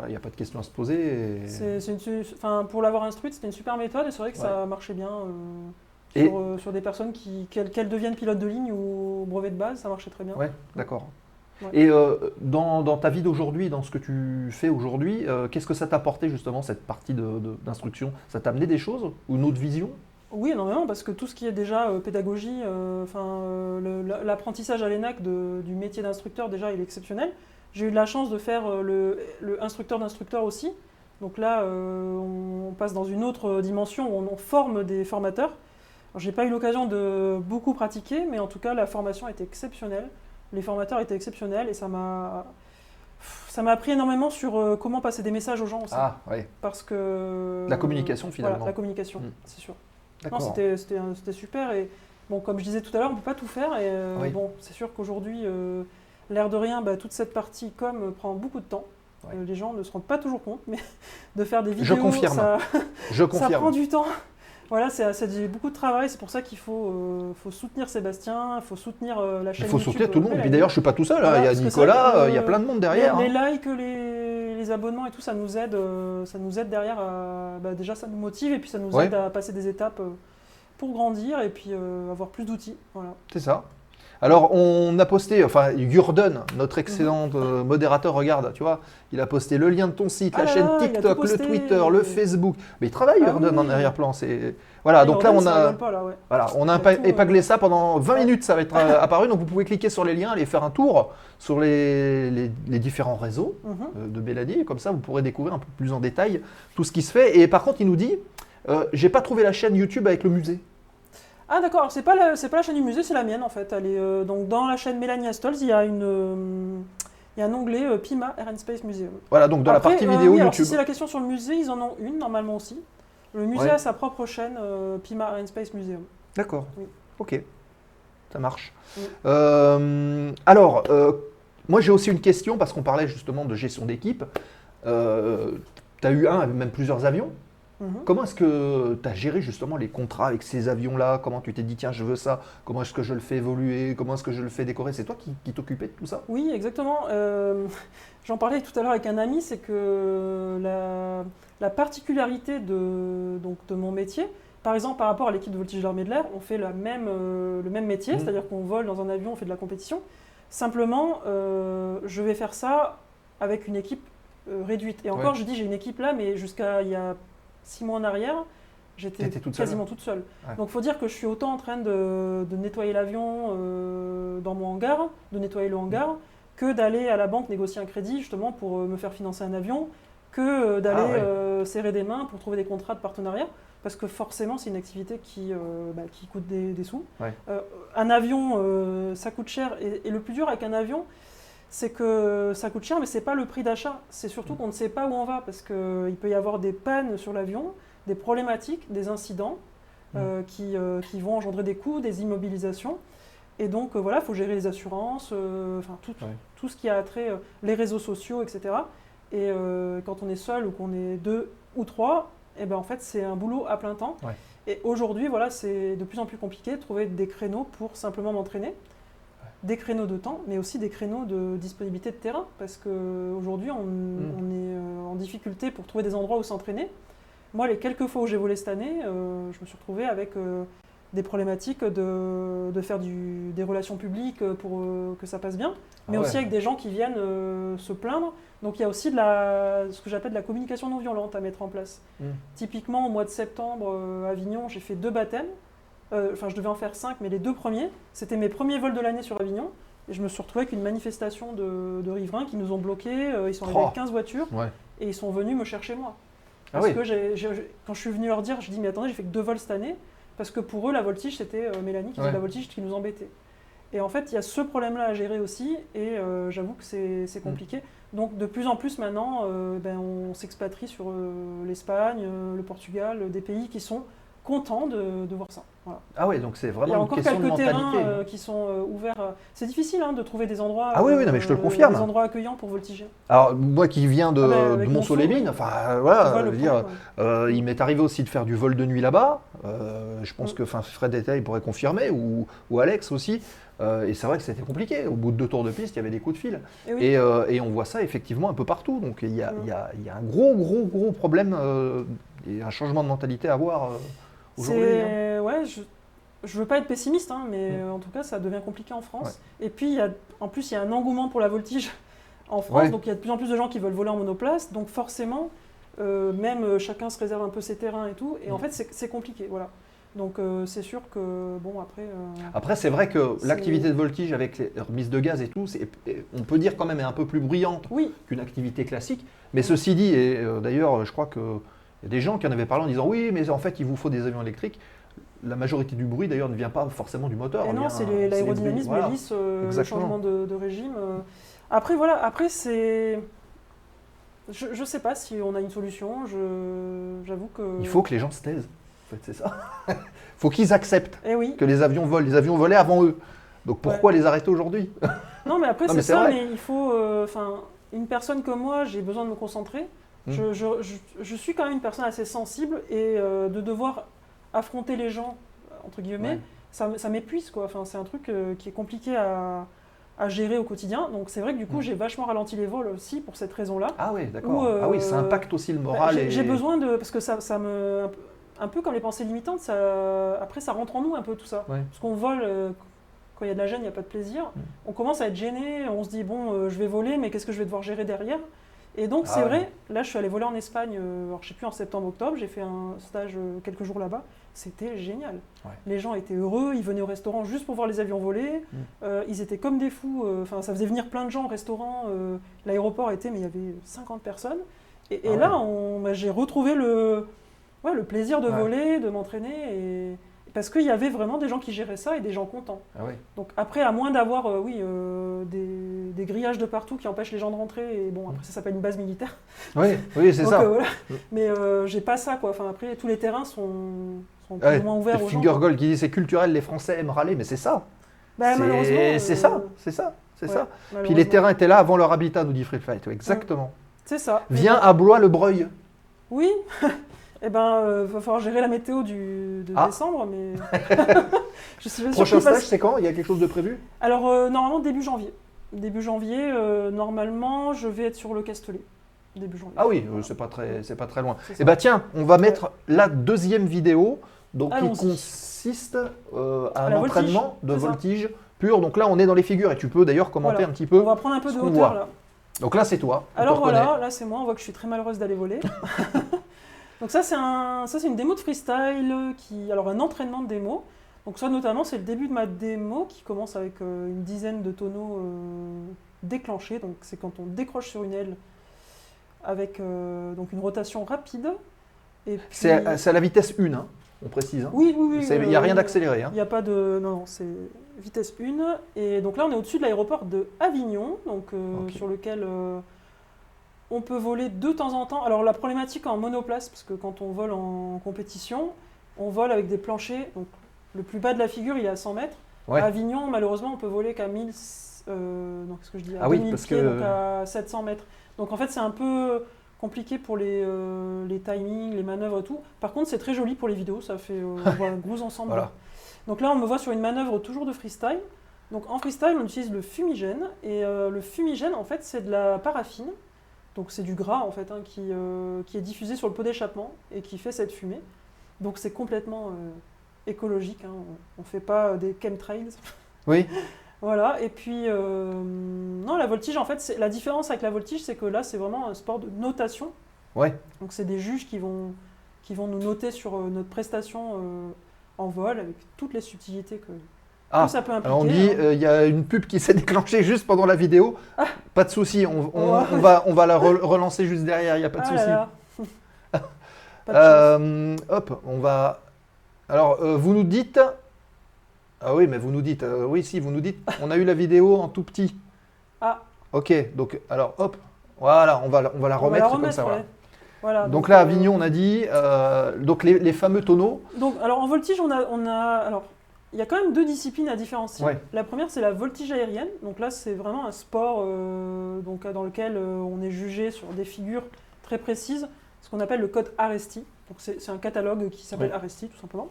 euh, Mm. n'y a pas de question à se poser. et- une enfin, pour l'avoir instruite, c'était une super méthode et c'est vrai que ça marchait bien euh, Et- sur, euh, sur des personnes qui, qu'elles qu'elles deviennent pilotes de ligne ou brevet de base, ça marchait très bien. Ouais, d'accord. Ouais. Et euh, dans, dans ta vie d'aujourd'hui, dans ce que tu fais aujourd'hui, euh, qu'est-ce que ça t'a apporté justement cette partie de- de- d'instruction? Ça t'a amené des choses? Ou une autre vision? Oui, énormément, parce que tout ce qui est déjà euh, pédagogie, enfin, l'apprentissage à l'ENAC du métier d'instructeur, déjà, il est exceptionnel. J'ai eu de la chance de faire le, le instructeur d'instructeur aussi. Donc là, on passe dans une autre dimension où on, on forme des formateurs. Alors, J'ai pas eu l'occasion de beaucoup pratiquer, mais en tout cas, la formation était exceptionnelle. Les formateurs étaient exceptionnels et ça m'a. Ça m'a appris énormément sur euh, comment passer des messages aux gens aussi. Ah, ouais, Parce que. La communication, Voilà, finalement. la communication, Mm. c'est sûr. Non, d'accord. c'était c'était un- c'était super. Et bon, comme je disais tout à l'heure, on ne peut pas tout faire. Et euh, Oui. bon, c'est sûr qu'aujourd'hui, euh, l'air de rien, bah, toute cette partie com euh, prend beaucoup de temps. Euh, les gens ne se rendent pas toujours compte, mais de faire des vidéos, Je confirme. ça, Je ça confirme. prend du temps. Voilà, c'est beaucoup de travail. C'est pour ça qu'il faut, euh, faut soutenir Sébastien, il faut soutenir euh, la chaîne Il faut YouTube, soutenir tout le monde. euh, Puis d'ailleurs, je suis pas tout seul. hein. Voilà, il y a Nicolas, il y a plein de monde derrière. Les, hein. les likes, les, les abonnements et tout, ça nous aide, ça nous aide derrière. à- bah, déjà, ça nous motive et puis ça nous Ouais. aide à passer des étapes pour grandir et puis avoir plus d'outils. Voilà. C'est ça. Alors, on a posté, enfin, Jurden, notre excellent euh, modérateur, regarde, tu vois, il a posté le lien de ton site, Ah la là chaîne là, TikTok, le. Twitter, le Facebook. Mais il travaille, Ah oui, en arrière-plan. C'est voilà. Et Donc là, on a, pas, là, ouais. voilà, on a Il y a impa- tout, épaglé ça pendant 20 ouais. minutes. Ça va être euh, apparu. Donc, vous pouvez cliquer sur les liens, aller faire un tour sur les, les- les différents réseaux Mhm. euh, de. Et comme ça, vous pourrez découvrir un peu plus en détail tout ce qui se fait. Et par contre, il nous dit, euh, j'ai pas trouvé la chaîne YouTube avec le musée. Ah d'accord, c'est pas, la- c'est pas la chaîne du musée, c'est la mienne en fait. Elle est, euh, donc dans la chaîne Mélanie Astols, il y a, une, euh, il y a un onglet euh, Pima Air and Space Museum. Voilà, donc dans Après, la partie euh, vidéo oui, alors, YouTube. Si c'est la question sur le musée, ils en ont une normalement aussi. Le musée Ouais. a sa propre chaîne euh, Pima Air and Space Museum. D'accord. Oui. Ok. Ça marche. Oui. Euh, alors, euh, moi j'ai aussi une question parce qu'on parlait justement de gestion d'équipe. Tu as eu un, même plusieurs avions. Mhm. Comment est-ce que tu as géré justement les contrats avec ces avions-là? Comment tu t'es dit, tiens, je veux ça Comment est-ce que je le fais évoluer? Comment est-ce que je le fais décorer? C'est toi qui, qui t'occupais de tout ça? Oui, exactement. Euh, J'en parlais tout à l'heure avec un ami, c'est que la, la particularité de, donc, de mon métier, par exemple par rapport à l'équipe de voltige de l'armée de l'air, on fait la même, euh, le même métier, Mhm. c'est-à-dire qu'on vole dans un avion, on fait de la compétition. Simplement, euh, je vais faire ça avec une équipe réduite. Et encore, Ouais. je dis j'ai une équipe là, mais jusqu'à il y a six mois en arrière, j'étais seule. quasiment toute seule. Ouais. Donc, faut dire que je suis autant en train de, de nettoyer l'avion euh, dans mon hangar, de nettoyer le hangar, que d'aller à la banque négocier un crédit justement pour euh, me faire financer un avion, que euh, d'aller Ah ouais. euh, serrer des mains pour trouver des contrats de partenariat. Parce que forcément, c'est une activité qui, euh, bah, qui coûte des, des sous. Ouais. Un avion, ça coûte cher. Et, et le plus dur avec un avion, c'est que ça coûte cher, mais c'est pas le prix d'achat. C'est surtout qu'on ne sait pas où on va, parce qu'il peut y avoir des pannes sur l'avion, des problématiques, des incidents euh, qui, euh, qui vont engendrer des coûts, des immobilisations. Et donc euh, voilà, il faut gérer les assurances, euh, enfin tout, Ouais. tout ce qui a trait, euh, les réseaux sociaux, etc. Et euh, quand on est seul ou qu'on est deux ou trois, et ben en fait c'est un boulot à plein temps. Ouais. Et aujourd'hui, voilà, c'est de plus en plus compliqué de trouver des créneaux pour simplement m'entraîner. Des créneaux de temps, mais aussi des créneaux de disponibilité de terrain, parce qu'aujourd'hui, on, Mm. on est euh, en difficulté pour trouver des endroits où s'entraîner. Moi, les quelques fois où j'ai volé cette année, euh, je me suis retrouvé avec euh, des problématiques de, de faire du- des relations publiques pour euh, que ça passe bien, mais Ah ouais. aussi avec des gens qui viennent se plaindre. Donc il y a aussi de la, ce que j'appelle de la communication non violente à mettre en place. Mm. Typiquement, au mois de septembre, à Avignon, j'ai fait deux baptêmes. Euh, Enfin, je devais en faire cinq, mais les deux premiers, c'était mes premiers vols de l'année sur Avignon. Et je me suis retrouvé avec une manifestation de, de riverains qui nous ont bloqués. Euh, ils sont arrivés Oh. avec 15 voitures Ouais. et ils sont venus me chercher moi. Ah Parce oui. que quand je suis venu leur dire, je dis mais attendez, j'ai fait que deux vols cette année, parce que pour eux la voltige c'était euh, Mélanie qui faisait la voltige qui nous embêtait. Et en fait il y a ce problème-là à gérer aussi, et euh, j'avoue que c'est Mm. compliqué. Donc de plus en plus maintenant, euh, ben, on s'expatrie sur l'Espagne, le Portugal, des pays qui sont contents de, de voir ça. Voilà. Ah ouais, donc c'est Il y a vraiment une encore de quelques terrains euh, qui sont euh, ouverts. euh, C'est difficile hein, de trouver des endroits, Ah oui, oui, non, mais je te le euh, confirme. des endroits accueillants pour voltiger. Alors, moi qui viens de, Ah bah, de Mont-Soleil-Mines, Monceau, enfin voilà, je veux dire, point, euh, il m'est arrivé aussi de faire du vol de nuit là-bas. Je pense Mm. que Fred Détail il pourrait confirmer, ou, ou Alex aussi. Et c'est vrai que c'était compliqué. Au bout de deux tours de piste, il y avait des coups de fil. Et oui. Et, et on voit ça effectivement un peu partout. Donc il y a, Mm. il y a- il y a un gros, gros, gros problème et un changement de mentalité à voir euh, aujourd'hui. hein. Ouais, je je veux pas être pessimiste, hein, mais Mm. en tout cas, ça devient compliqué en France. Et puis, il y a, en plus, il y a un engouement pour la voltige en France, Ouais. donc il y a de plus en plus de gens qui veulent voler en monoplace, donc forcément, euh, même euh, chacun se réserve un peu ses terrains et tout, et en Mm. fait, c'est compliqué, voilà. Donc euh, c'est sûr que bon après. Après, c'est vrai que l'activité de voltige avec les remises de gaz et tout, c'est- on peut dire quand même est un peu plus bruyante Oui, qu'une activité classique. Mais ceci dit, et d'ailleurs, je crois qu'il y a des gens qui en avaient parlé en disant oui, mais en fait, il vous faut des avions électriques. la majorité du bruit d'ailleurs ne vient pas forcément du moteur. Et non, c'est l'aérodynamisme, voilà. l'hélice, euh, le changement de, de régime. euh. Après, voilà, après, c'est. Je, je sais pas si on a une solution. J'avoue que. Il faut que les gens se taisent. En fait, c'est ça. Il faut qu'ils acceptent Eh oui. que les avions volent. Les avions volaient avant eux. Donc pourquoi les arrêter aujourd'hui Non, mais après, c'est ça, vrai. mais il faut. euh, Enfin, une personne comme moi, j'ai besoin de me concentrer. Mm. Je, je, je, je suis quand même une personne assez sensible et euh, de devoir affronter les gens, entre guillemets, Ouais. ça, m'épuise, quoi. Enfin, c'est un truc euh, qui est compliqué à, à gérer au quotidien. Donc, c'est vrai que du coup, Mm. j'ai vachement ralenti les vols aussi pour cette raison-là. Ah oui, d'accord. Euh, Ah oui, ça impacte aussi le Bah, moral. j'ai, et... besoin de. Parce que ça, ça me. un peu- comme les pensées limitantes, ça, après ça rentre en nous un peu tout ça. Ouais. Parce qu'on vole, euh, quand il y a de la gêne, il n'y a pas de plaisir. Mm. On commence à être gêné, on se dit bon, euh, je vais voler, mais qu'est-ce que je vais devoir gérer derrière? Et donc Ah c'est ouais. vrai, là je suis allé voler en Espagne, euh, alors je sais plus en septembre-octobre, j'ai fait un stage euh, quelques jours là-bas. C'était génial. Ouais. Les gens étaient heureux, ils venaient au restaurant juste pour voir les avions voler. Mm. Euh, ils étaient comme des fous. euh, Enfin, ça faisait venir plein de gens au restaurant. euh, L'aéroport était, mais il y avait 50 personnes. Et, et Ah là, bah, j'ai retrouvé le, ouais, le plaisir de voler, de m'entraîner. Et... Parce qu'il y avait vraiment des gens qui géraient ça et des gens contents. Ah oui. Donc après, à moins d'avoir, euh, oui, euh, des, des grillages de partout qui empêchent les gens de rentrer. Et bon, après, ça s'appelle une base militaire. Oui, oui, c'est ça. euh, voilà. Mais j'ai pas ça, quoi. Enfin, après, tous les terrains sont, sont plus ou moins ouverts aux gens. Finger quoi. Gold qui dit c'est culturel, les Français aiment râler, mais c'est ça. Bah, c'est ça, c'est ça, c'est ouais, ça. Puis les terrains étaient là avant leur habitat, nous dit Free Flight. Oui, exactement. C'est ça. Viens à Blois-le-Breuil. Oui, eh ben, euh, va falloir gérer la météo du, de Ah. décembre, mais je suis Prochain stage, c'est quand? Il y a quelque chose de prévu? Alors euh, normalement début janvier. Début janvier, euh, normalement, je vais être sur le Castellet. Début janvier. Ah oui, Voilà. c'est pas très, c'est pas très loin. Et ça. bah tiens, on va mettre la deuxième vidéo, donc qui consiste euh, à À un voltige, entraînement de c'est ça. voltige pur. Donc là, on est dans les figures et tu peux d'ailleurs commenter Voilà. un petit peu. On va prendre un peu de hauteur là. Donc là, c'est toi. Alors voilà, là c'est moi, on voit que je suis très malheureuse d'aller voler. Donc ça c'est un, ça c'est une démo de freestyle qui, alors un entraînement de démo. Donc ça notamment c'est le début de ma démo qui commence avec euh, une dizaine de tonneaux euh, déclenchés. Donc c'est quand on décroche sur une aile avec euh, donc une rotation rapide. Et puis- C'est à- c'est à la vitesse 1, hein, on précise. hein. oui oui oui. Il n'y a euh, rien d'accéléré. hein. Il n'y a pas de. Non, non, c'est vitesse 1. Et donc là, on est au-dessus de l'aéroport de Avignon, donc, euh, sur lequel euh, on peut voler de temps en temps. Alors, la problématique en monoplace, parce que quand on vole en compétition, on vole avec des planchers. Donc, le plus bas de la figure, il est à 100 mètres. Ouais. À Avignon, malheureusement, on peut voler qu'à 1000. Euh, non, qu'est-ce que je dis à Ah oui, 2000 parce pieds, que- donc à 700 mètres. Donc, en fait, c'est un peu compliqué pour les, euh, les timings, les manœuvres et tout. Par contre, c'est très joli pour les vidéos, ça fait euh, on voit un gros ensemble. Voilà. Donc là, on me voit sur une manœuvre toujours de freestyle. Donc en freestyle, on utilise le fumigène. Et euh, le fumigène, en fait, c'est de la paraffine. Donc c'est du gras, en fait, hein, qui, euh, qui est diffusé sur le pot d'échappement et qui fait cette fumée. Donc c'est complètement euh, écologique. hein. On ne fait pas euh, des chemtrails. Oui. Voilà, et puis, euh, non, la voltige, en fait, c'est- la différence avec la voltige, c'est que là, c'est vraiment un sport de notation. Ouais. Donc, c'est des juges qui vont, qui vont nous noter sur notre prestation en vol, avec toutes les subtilités que, Ah, ça peut impliquer. On dit, hein. euh, il y a une pub qui s'est déclenchée juste pendant la vidéo. Pas de souci, on, on- Ouais. on va, on va la re- relancer juste derrière, il n'y a pas de Ah souci. Euh, hop, on va. Alors, euh, vous nous dites. Ah oui, mais vous nous dites. oui, si, vous nous dites. On a eu la vidéo en tout petit. Ah. Ok, donc, alors, hop. Voilà, on va, la- on va la On va remettre comme ça. voilà. ouais. Voilà, Donc, là, Avignon, on a dit. donc, les, les fameux tonneaux. Donc, alors en voltige, on a, on a, alors, il y a quand même deux disciplines à différencier. Ouais. La première, c'est la voltige aérienne. Donc là, c'est vraiment un sport euh, donc, dans lequel euh, on est jugé sur des figures très précises, ce qu'on appelle le code Aresti. Donc c'est un catalogue qui s'appelle Ouais. Aresti, tout simplement.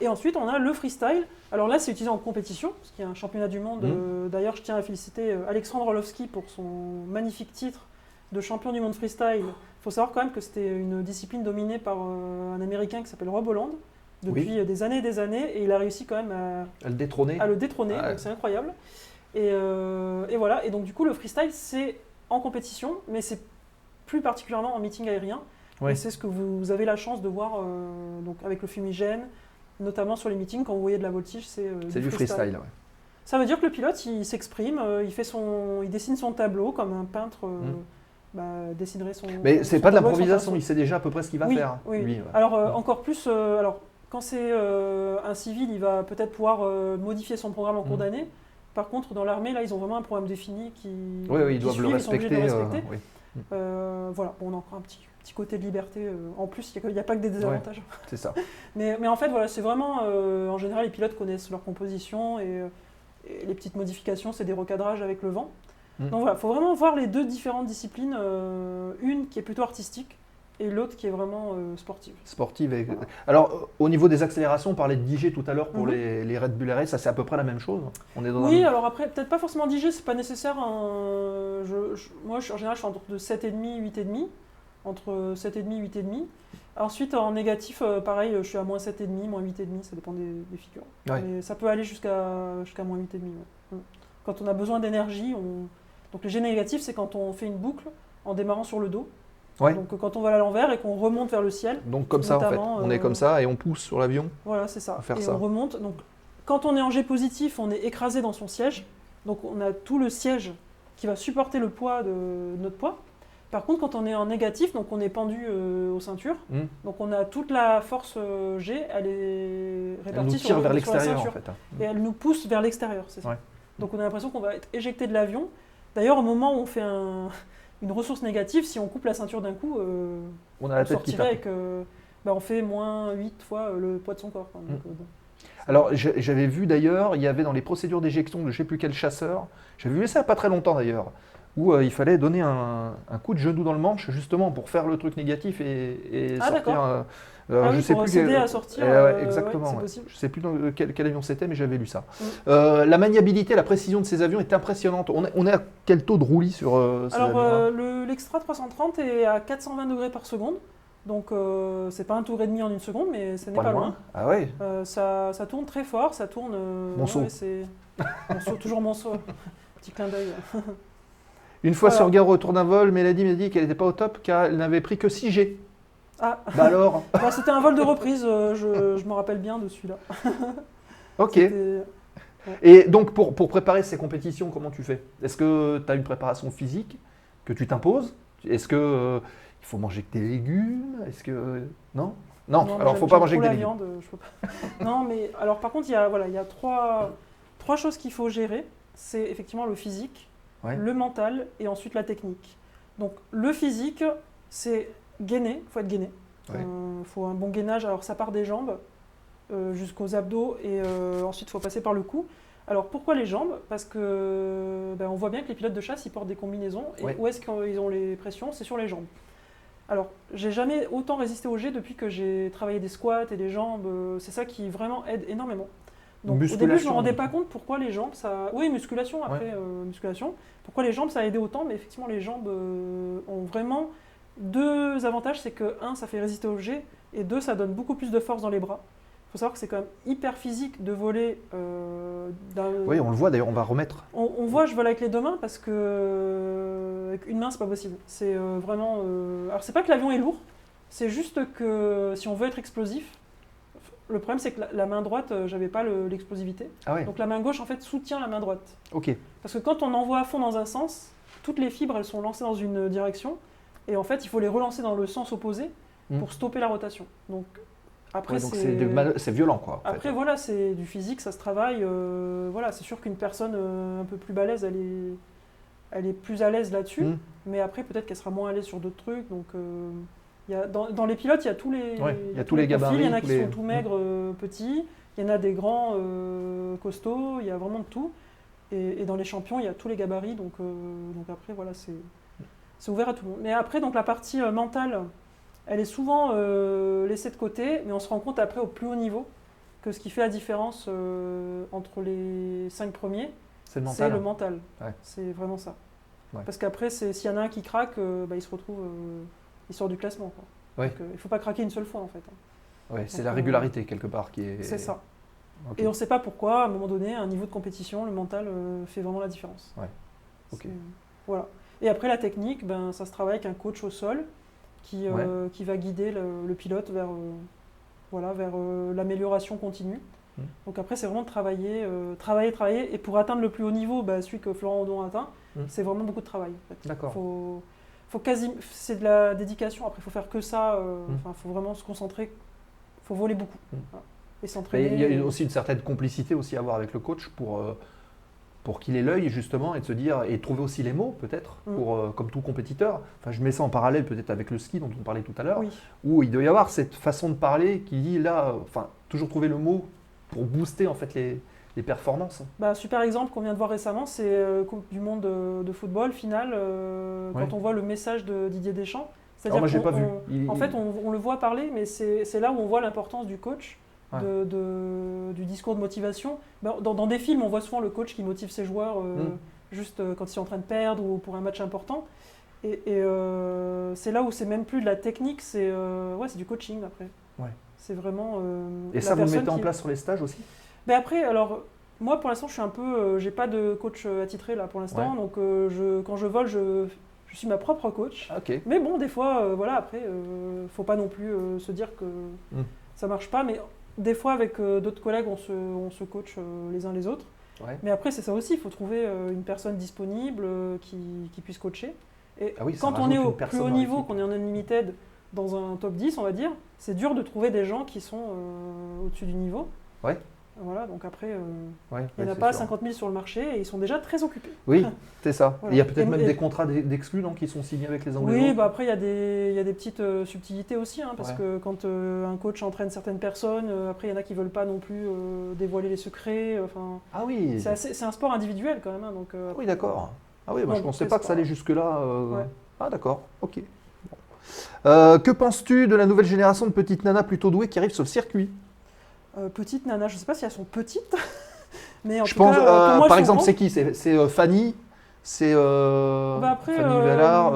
Et ensuite, on a le freestyle. Alors là, c'est utilisé en compétition, parce qu'il y a un championnat du monde. Mhm. euh, D'ailleurs, je tiens à féliciter Alexandre Orlovski pour son magnifique titre de champion du monde freestyle. Il faut savoir quand même que c'était une discipline dominée par un Américain qui s'appelle Rob Holland depuis euh, des années et des années, et il a réussi quand même à, Le détrôné. à le détrôner, Ouais. donc c'est incroyable. Et, euh, et voilà, et donc du coup, le freestyle, c'est en compétition, mais c'est plus particulièrement en meeting aérien. Ouais. Et c'est ce que vous avez la chance de voir euh, donc avec le fumigène, notamment sur les meetings, quand vous voyez de la voltige, c'est euh, C'est du freestyle. ouais. Ça veut dire que le pilote, il s'exprime, il, fait son, il dessine son tableau comme un peintre euh, Mm. bah, dessinerait son. Mais c'est pas de l'improvisation, il sait déjà à peu près ce qu'il va oui, faire. oui, oui. lui, ouais. Alors euh, Mm. encore plus, euh, alors quand c'est euh, un civil, il va peut-être pouvoir euh, modifier son programme en cours Mhm. d'année. Par contre, dans l'armée, là, ils ont vraiment un programme défini qui. Oui, oui, ils qui doivent le ils sont respecter. de le respecter. oui, voilà, bon, on a encore un petit, petit côté de liberté. euh, en plus, il n'y a, pas que des désavantages. c'est ça. Mais, mais en fait, voilà, c'est vraiment. en général, les pilotes connaissent leur composition et, et les petites modifications, c'est des recadrages avec le vent. Mhm. Donc voilà, il faut vraiment voir les deux différentes disciplines. une qui est plutôt artistique et l'autre qui est vraiment euh, sportive. Sportive. et- Alors, au niveau des accélérations, on parlait de DJ tout à l'heure pour Mhm. les, les Red Bull RS, ça c'est à peu près la même chose. On est dans Oui, un- alors après, peut-être pas forcément DJ, c'est pas nécessaire. je- je- moi, je- en général, je suis entre de 7,5 8,5. Entre 7,5 8,5. Ensuite, en négatif, euh, pareil, je suis à moins 7,5, moins 8,5, ça dépend des, des figures. Ouais. Mais ça peut aller jusqu'à jusqu'à moins 8,5. ouais. Mm. Quand on a besoin d'énergie, on... donc le G négatif, c'est quand on fait une boucle en démarrant sur le dos. Ouais. Donc quand on va à l'envers et qu'on remonte vers le ciel, Donc comme ça en fait, on est euh, comme ça et on pousse sur l'avion. voilà, c'est ça. Faire et ça. on remonte. Donc, quand on est en G positif, on est écrasé dans son siège. Donc, on a tout le siège qui va supporter le poids de notre poids. Par contre, quand on est en négatif, donc on est pendu euh, aux ceintures. Hmm. Donc, on a toute la force euh, G, elle est Elle répartie nous sur, tire vers l'extérieur en fait. hein. Et elle nous pousse vers l'extérieur, c'est ça. Ouais. Donc, on a l'impression qu'on va être éjecté de l'avion. D'ailleurs, au moment où on fait un- une ressource négative, si on coupe la ceinture d'un coup, euh, On a la on tête qui avec. euh, bah, on fait moins 8 fois euh, le poids de son corps. quoi. Donc, Mm. euh, bon. Alors j'avais vu d'ailleurs, il y avait dans les procédures d'éjection de je sais plus quel chasseur, j'avais vu ça pas très longtemps d'ailleurs, où euh, il fallait donner un, un coup de genou dans le manche justement pour faire le truc négatif et, et Ah, sortir. D'accord. euh, alors, Ah je sais pour plus quel- à sortir, Eh ouais, euh, exactement. ouais, ouais. Je sais plus dans quel, quel avion c'était, mais j'avais lu ça. Mm. Euh, la maniabilité, la précision de ces avions est impressionnante. On est, on est à quel taux de roulis sur euh, ces Alors, euh, le- l'Extra 330 est à 420 degrés par seconde. Donc, c'est pas un tour et demi en une seconde, mais ce n'est pas, loin. Ah ouais. Ça, ça tourne très fort, ça tourne. Monceau. Monceau, toujours Monceau. Petit clin d'œil. Une fois Voilà. sur Gare au retour d'un vol, Mélodie m'a dit qu'elle n'était pas au top car elle n'avait pris que 6 G. Ah, Bah alors bah, c'était un vol de reprise, euh, je, je me rappelle bien de celui-là. Ok. Et donc, pour, pour préparer ces compétitions, comment tu fais? Est-ce que tu as une préparation physique que tu t'imposes? Est-ce que euh, il faut manger que des légumes? Est-ce que. Non? Non, moi, alors faut pas manger que des la légumes. viande, je peux pas. non, mais alors par contre, il y a, voilà, il y a trois, trois choses qu'il faut gérer. C'est effectivement le physique, Ouais. le mental et ensuite la technique. Donc le physique, c'est gainer, il faut être gainé. Il Ouais. faut un bon gainage. Alors ça part des jambes euh, jusqu'aux abdos et euh, ensuite il faut passer par le cou. Alors pourquoi les jambes? Parce que ben, on voit bien que les pilotes de chasse ils portent des combinaisons et Ouais. où est-ce qu'ils ont les pressions? C'est sur les jambes. Alors j'ai jamais autant résisté au G depuis que j'ai travaillé des squats et des jambes. euh, C'est ça qui vraiment aide énormément. Donc au début je me Musculation, rendais du pas compte pourquoi les jambes ça. Oui musculation après euh, musculation. Pourquoi les jambes ça a aidé autant Mais effectivement les jambes euh, ont vraiment deux avantages, c'est que un ça fait résister au G et deux ça donne beaucoup plus de force dans les bras. Il faut savoir que c'est quand même hyper physique de voler euh, Oui, on le voit d'ailleurs, on va remettre. on, on voit, je vole avec les deux mains parce que euh, avec une main, c'est pas possible. C'est euh, vraiment. Alors, c'est pas que l'avion est lourd, c'est juste que si on veut être explosif, le problème c'est que la, la main droite, j'avais pas le- l'explosivité. Ah ouais, Donc, la main gauche, en fait, soutient la main droite. ok. Parce que quand on envoie à fond dans un sens, toutes les fibres, elles sont lancées dans une direction, et en fait, il faut les relancer dans le sens opposé Mm. pour stopper la rotation. Donc, après, Ouais, c'est. mal- violent quoi. en fait. Après, voilà, c'est du physique, ça se travaille. euh, voilà, c'est sûr qu'une personne euh, un peu plus balèze, elle est, elle est plus à l'aise là-dessus. Mm. Mais après, peut-être qu'elle sera moins à l'aise sur d'autres trucs. Donc, euh, il y a, dans, dans les pilotes, il y a tous les, Ouais, il y a tous les profils. Il y en a gabarits, qui les- sont tout maigres, euh, petits. Il y en a des grands, costauds. Il y a vraiment de tout. Et, et dans les champions, il y a tous les gabarits. Donc, donc après, voilà, c'est c'est ouvert à tout le monde. Mais après, donc la partie euh, mentale, elle est souvent euh, laissée de côté, mais on se rend compte après au plus haut niveau que ce qui fait la différence euh, entre les cinq premiers, C'est le c'est mental. le mental. Ouais. C'est vraiment ça. Ouais. Parce qu'après, s'il y en a un qui craque, bah, il se retrouve, il sort du classement. quoi. Ouais. Donc, euh, il ne faut pas craquer une seule fois en fait. hein. Ouais, c'est la régularité quelque part qui est. C'est ça. Et on ne sait pas pourquoi, à un moment donné, un niveau de compétition, le mental euh, fait vraiment la différence. Ouais. Ok. C'est- Voilà. Et après, la technique, ben, ça se travaille avec un coach au sol qui, euh, qui va guider le, le pilote vers, euh, voilà, vers euh, l'amélioration continue. Mm. Donc après, c'est vraiment de travailler, travailler, travailler. Et pour atteindre le plus haut niveau, bah, celui que Florent Audon a atteint, Mm. c'est vraiment beaucoup de travail. en fait. D'accord. Faut, faut quasi, c'est de la dédication. Après, il faut faire que ça. euh, Mm. Enfin, faut vraiment se concentrer faut voler beaucoup. Voilà. Et s'entraîner. il y a aussi une certaine complicité aussi à avoir avec le coach pour, pour qu'il ait l'œil justement et de se dire et trouver aussi les mots peut-être Mm. pour euh, comme tout compétiteur. Enfin, je mets ça en parallèle peut-être avec le ski dont on parlait tout à l'heure, Oui. où il doit y avoir cette façon de parler qui dit là, enfin toujours trouver le mot pour booster en fait les, les performances. Bah, super exemple qu'on vient de voir récemment, c'est euh, Coupe du Monde de, de football finale, euh, Ouais. quand on voit le message de Didier Deschamps. Alors moi j'ai vu. Il- En il- fait, on, on le voit parler, mais c'est c'est là où on voit l'importance du coach, Ouais. de- de- du discours de motivation. Ben, Dans, dans des films, on voit souvent le coach qui motive ses joueurs euh, Mm. juste euh, quand ils sont en train de perdre ou pour un match important. Et, et, euh, c'est là où c'est même plus de la technique, c'est euh, ouais, du coaching après. Ouais. C'est vraiment. euh, et ça vous le mettez en place sur les stages aussi? Ben après, alors, moi pour l'instant, je suis un peu. j'ai pas de coach attitré là pour l'instant. Ouais. Donc, je, quand je vole, je, je suis ma propre coach. Ah, Ok. Mais bon, des fois, voilà, après, faut pas non plus se dire que Mm. ça marche pas. Mais des fois, avec euh, d'autres collègues, on se, on se coach euh, les uns les autres. Ouais. Mais après, c'est ça aussi, il faut trouver euh, une personne disponible qui, qui puisse coacher. Et Ah oui, quand on est au plus haut niveau, qu'on est en unlimited, dans un top 10, on va dire, c'est dur de trouver des gens qui sont au-dessus du niveau. Ouais. Voilà, donc après, euh, Ouais, il n'y en a pas sûr. 50 000 sur le marché et ils sont déjà très occupés. Oui, c'est ça. Voilà. Il y a peut-être même et- des contrats d'ex- d'exclus qui sont signés avec les Anglais. Oui, bah après, il y, a des- il y a des petites euh, subtilités aussi, hein, parce Ouais. que quand euh, un coach entraîne certaines personnes, après, il y en a qui veulent pas non plus dévoiler les secrets. Enfin, Ah oui. c'est un sport individuel quand même. hein, donc, Ah oui, d'accord. Ah oui, moi Non, je pensais c'est pas que ça allait jusque-là. Ouais. Ah d'accord, ok. Bon. Que penses-tu de la nouvelle génération de petites nanas plutôt douées qui arrivent sur le circuit? Euh, petite nana, je sais pas si elles sont petites, mais en Je tout pense, cas, euh, euh, pour moi, par exemple, c'est qui? C'est euh, Fanny? C'est Bah après, Fanny Vellard,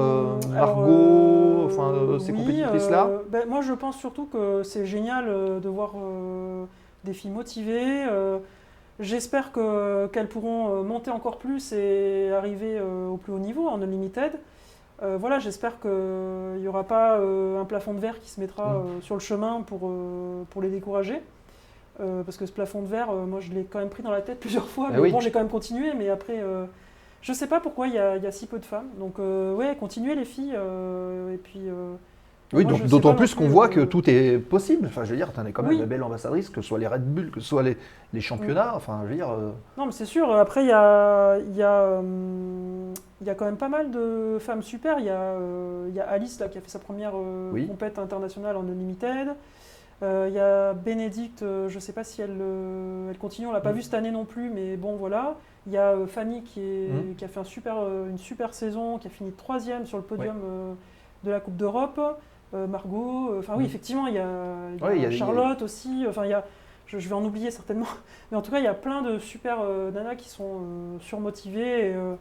Margot, enfin ces oui, compétitrices-là? ben, Moi, je pense surtout que c'est génial de voir des filles motivées. J'espère que- qu'elles pourront monter encore plus et arriver au plus haut niveau en Unlimited. Euh, voilà, j'espère qu'il n'y aura pas euh, un plafond de verre qui se mettra Mm. euh, sur le chemin pour, pour les décourager. Euh, parce que ce plafond de verre, euh, moi je l'ai quand même pris dans la tête plusieurs fois, Ah mais oui. bon, j'ai quand même continué. Mais après, euh, je sais pas pourquoi il y, a il y a si peu de femmes. Donc, euh, ouais, continuez les filles. et puis, Oui, moi, donc d'autant plus qu'on voit que tout est possible. Enfin, je veux dire, tu es quand même Oui. la belle ambassadrice, que ce soit les Red Bull, que ce soit les, les championnats. Enfin, je veux dire. Non, mais c'est sûr. Après, il y a, y, a, y a quand même pas mal de femmes super. Il y a, Alice là, qui a fait sa première compète internationale en Unlimited. Euh, il y a Bénédicte, euh, je ne sais pas si elle, euh, elle continue, on l'a pas Mm. vue cette année non plus, mais bon voilà. Il y a Fanny qui, est, Mm. qui a fait un super, une super saison, qui a fini troisième sur le podium de la Coupe d'Europe. Margot, enfin oui, Mm. effectivement, il y a, il y a Ouais, il y a- Charlotte aussi. Enfin, il y a, je, vais en oublier certainement. Mais en tout cas, il y a plein de super euh, nanas qui sont euh, surmotivées. Et, euh,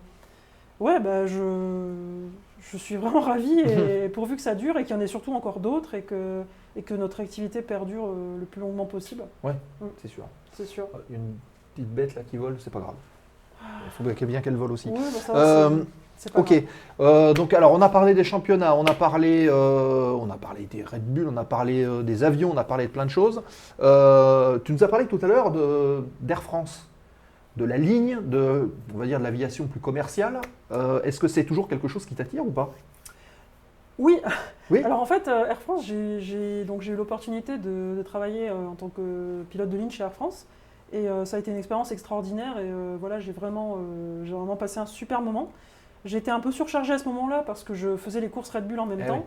ouais, bah, je, je suis vraiment ravie et pourvu que ça dure et qu'il y en ait surtout encore d'autres et que, et que notre activité perdure euh, le plus longuement possible, c'est sûr. c'est sûr. Une petite bête là qui vole, c'est pas grave. Il faut bien- qu'elle vole aussi. Oui, bah, ça va, Euh, Ok. Euh, donc alors on a parlé des championnats, on a parlé, euh, on a parlé des Red Bull, on a parlé euh, des avions, on a parlé de plein de choses. Euh, tu nous as parlé tout à l'heure d'Air France, de la ligne, de, on va dire de l'aviation plus commerciale. Euh, Est-ce que c'est toujours quelque chose qui t'attire ou pas? Oui. Oui. Alors en fait, euh, Air France, j'ai- eu l'opportunité de, de travailler euh, en tant que pilote de ligne chez Air France. Et euh, ça a été une expérience extraordinaire. Et voilà, j'ai vraiment, j'ai vraiment passé un super moment. J'étais un peu surchargée à ce moment-là parce que je faisais les courses Red Bull en même Eh temps.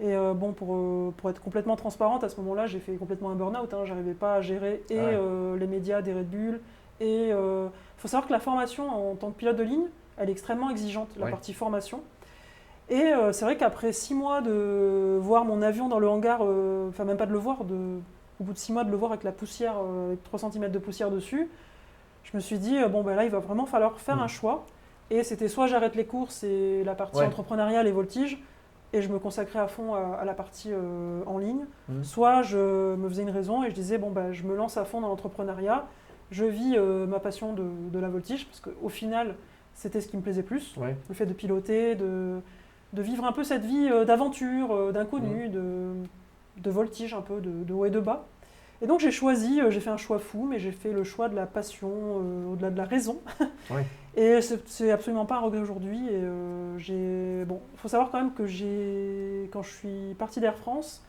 Et euh, bon, pour, euh, pour être complètement transparente, à ce moment-là, j'ai fait complètement un burn-out. Hein. J'arrivais pas à gérer et Ah ouais. euh, les médias des Red Bull. Et il faut savoir que la formation en tant que pilote de ligne, elle est extrêmement exigeante, la Ouais. partie formation. Et euh, c'est vrai qu'après six mois de voir mon avion dans le hangar, euh, enfin même pas de le voir, de, au bout de six mois de le voir avec la poussière, euh, avec 3 cm de poussière dessus, je me suis dit, bon ben là il va vraiment falloir faire Mm. un choix. Et c'était soit j'arrête les courses et la partie Ouais. entrepreneuriale et voltige, et je me consacrais à fond à, à la partie euh, en ligne, Mm. soit je me faisais une raison et je disais, bon ben je me lance à fond dans l'entrepreneuriat, je vis euh, ma passion de, de la voltige, parce qu'au final c'était ce qui me plaisait plus Ouais. le fait de piloter, de, de vivre un peu cette vie euh, d'aventure, euh, d'inconnu, Mmh. de, de voltige un peu, de, de haut et de bas. Et donc j'ai choisi, euh, j'ai fait un choix fou, mais j'ai fait le choix de la passion euh, au-delà de la raison. Et c'est absolument pas un regret aujourd'hui. Et euh, j'ai, bon, faut savoir quand même que j'ai, quand je suis partie d'Air France,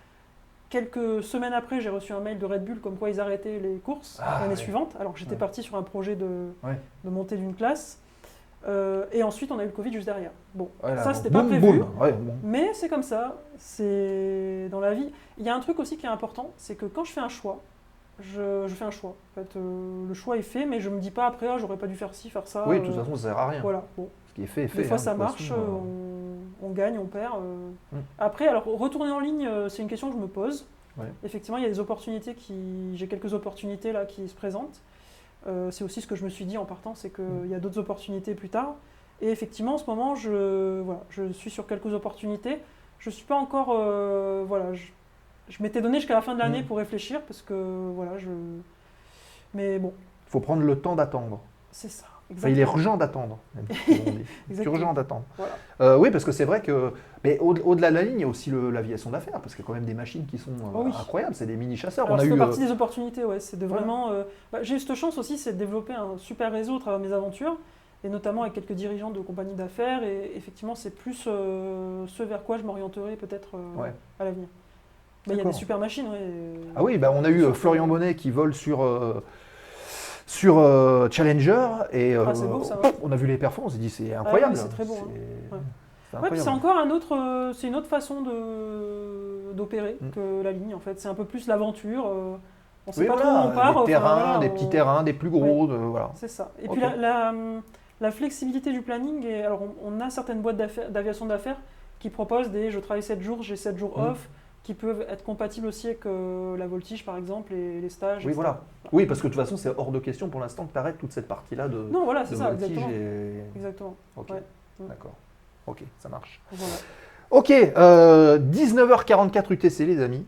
quelques semaines après, j'ai reçu un mail de Red Bull comme quoi ils arrêtaient les courses Ah, l'année suivante, alors que j'étais Ouais. parti sur un projet de, de montée d'une classe. Euh, et ensuite, on a eu le Covid juste derrière. Bon, Voilà, ça, c'était pas boum, prévu. boum. Ouais, bon. Mais c'est comme ça, c'est dans la vie. Il y a un truc aussi qui est important, c'est que quand je fais un choix, je, je fais un choix. En fait, euh, le choix est fait, mais je me dis pas après, ah, j'aurais pas dû faire ci, faire ça. Oui, de euh, toute façon, ça sert à rien. Voilà. Bon. Ce qui est fait est fait. Des fois, hein, ça de marche, façon, euh, euh, on, on gagne, on perd. euh. Mm. Après, alors retourner en ligne, euh, c'est une question que je me pose. Ouais. Effectivement, il y a des opportunités qui, j'ai quelques opportunités là qui se présentent. Euh, c'est aussi ce que je me suis dit en partant, c'est qu'il Mm. y a d'autres opportunités plus tard. Et effectivement, en ce moment, je, voilà, je suis sur quelques opportunités. Je suis pas encore, euh, voilà, je, je m'étais donné jusqu'à la fin de l'année Mm. pour réfléchir parce que voilà, je. Mais bon, faut prendre le temps d'attendre. c'est ça. Enfin, il est urgent d'attendre. C'est urgent d'attendre. Voilà. Euh, oui, parce que c'est vrai que. Mais au- au-delà de la ligne, il y a aussi le- l'aviation d'affaires, parce qu'il y a quand même des machines qui sont euh, Oh oui. incroyables. C'est des mini-chasseurs. Ça eu. fait euh, partie des opportunités, ouais. C'est de vraiment. euh, bah, j'ai eu cette chance aussi, c'est de développer un super réseau au travers de mes aventures, et notamment avec quelques dirigeants de compagnies d'affaires. Et effectivement, c'est plus euh, ce vers quoi je m'orienterai peut-être euh, Ouais. à l'avenir. Mais il y a des super machines, ouais. Ah oui, bah, on a eu Florian Bonnet qui vole sur. euh, sur euh, Challenger et euh, Ah, c'est beau, ça, ouais. on a vu les performances, on s'est dit c'est incroyable. oui, c'est très beau, hein. C'est- Ouais, incroyable. encore un autre, euh, c'est une autre façon de d'opérer Mm. que la ligne en fait. C'est un peu plus l'aventure. euh, on sait Oui, pas voilà, trop où on part. des enfin, terrains, voilà, des on- petits terrains, des plus gros, de- voilà. C'est ça. Et puis la, la, la flexibilité du planning, et alors on, on a certaines boîtes d'aviation d'affaires qui proposent des je travaille 7 jours, j'ai 7 jours Mhm. off, qui peuvent être compatibles aussi avec euh, la voltige par exemple et les stages. Oui, voilà. Oui, parce que de toute façon, c'est hors de question pour l'instant que tu arrêtes toute cette partie-là de, Non, voilà, c'est ça, exactement. et- Exactement. Ok, Ouais. D'accord. Ok, ça marche. Voilà. Ok, euh, 19h44 UTC, les amis.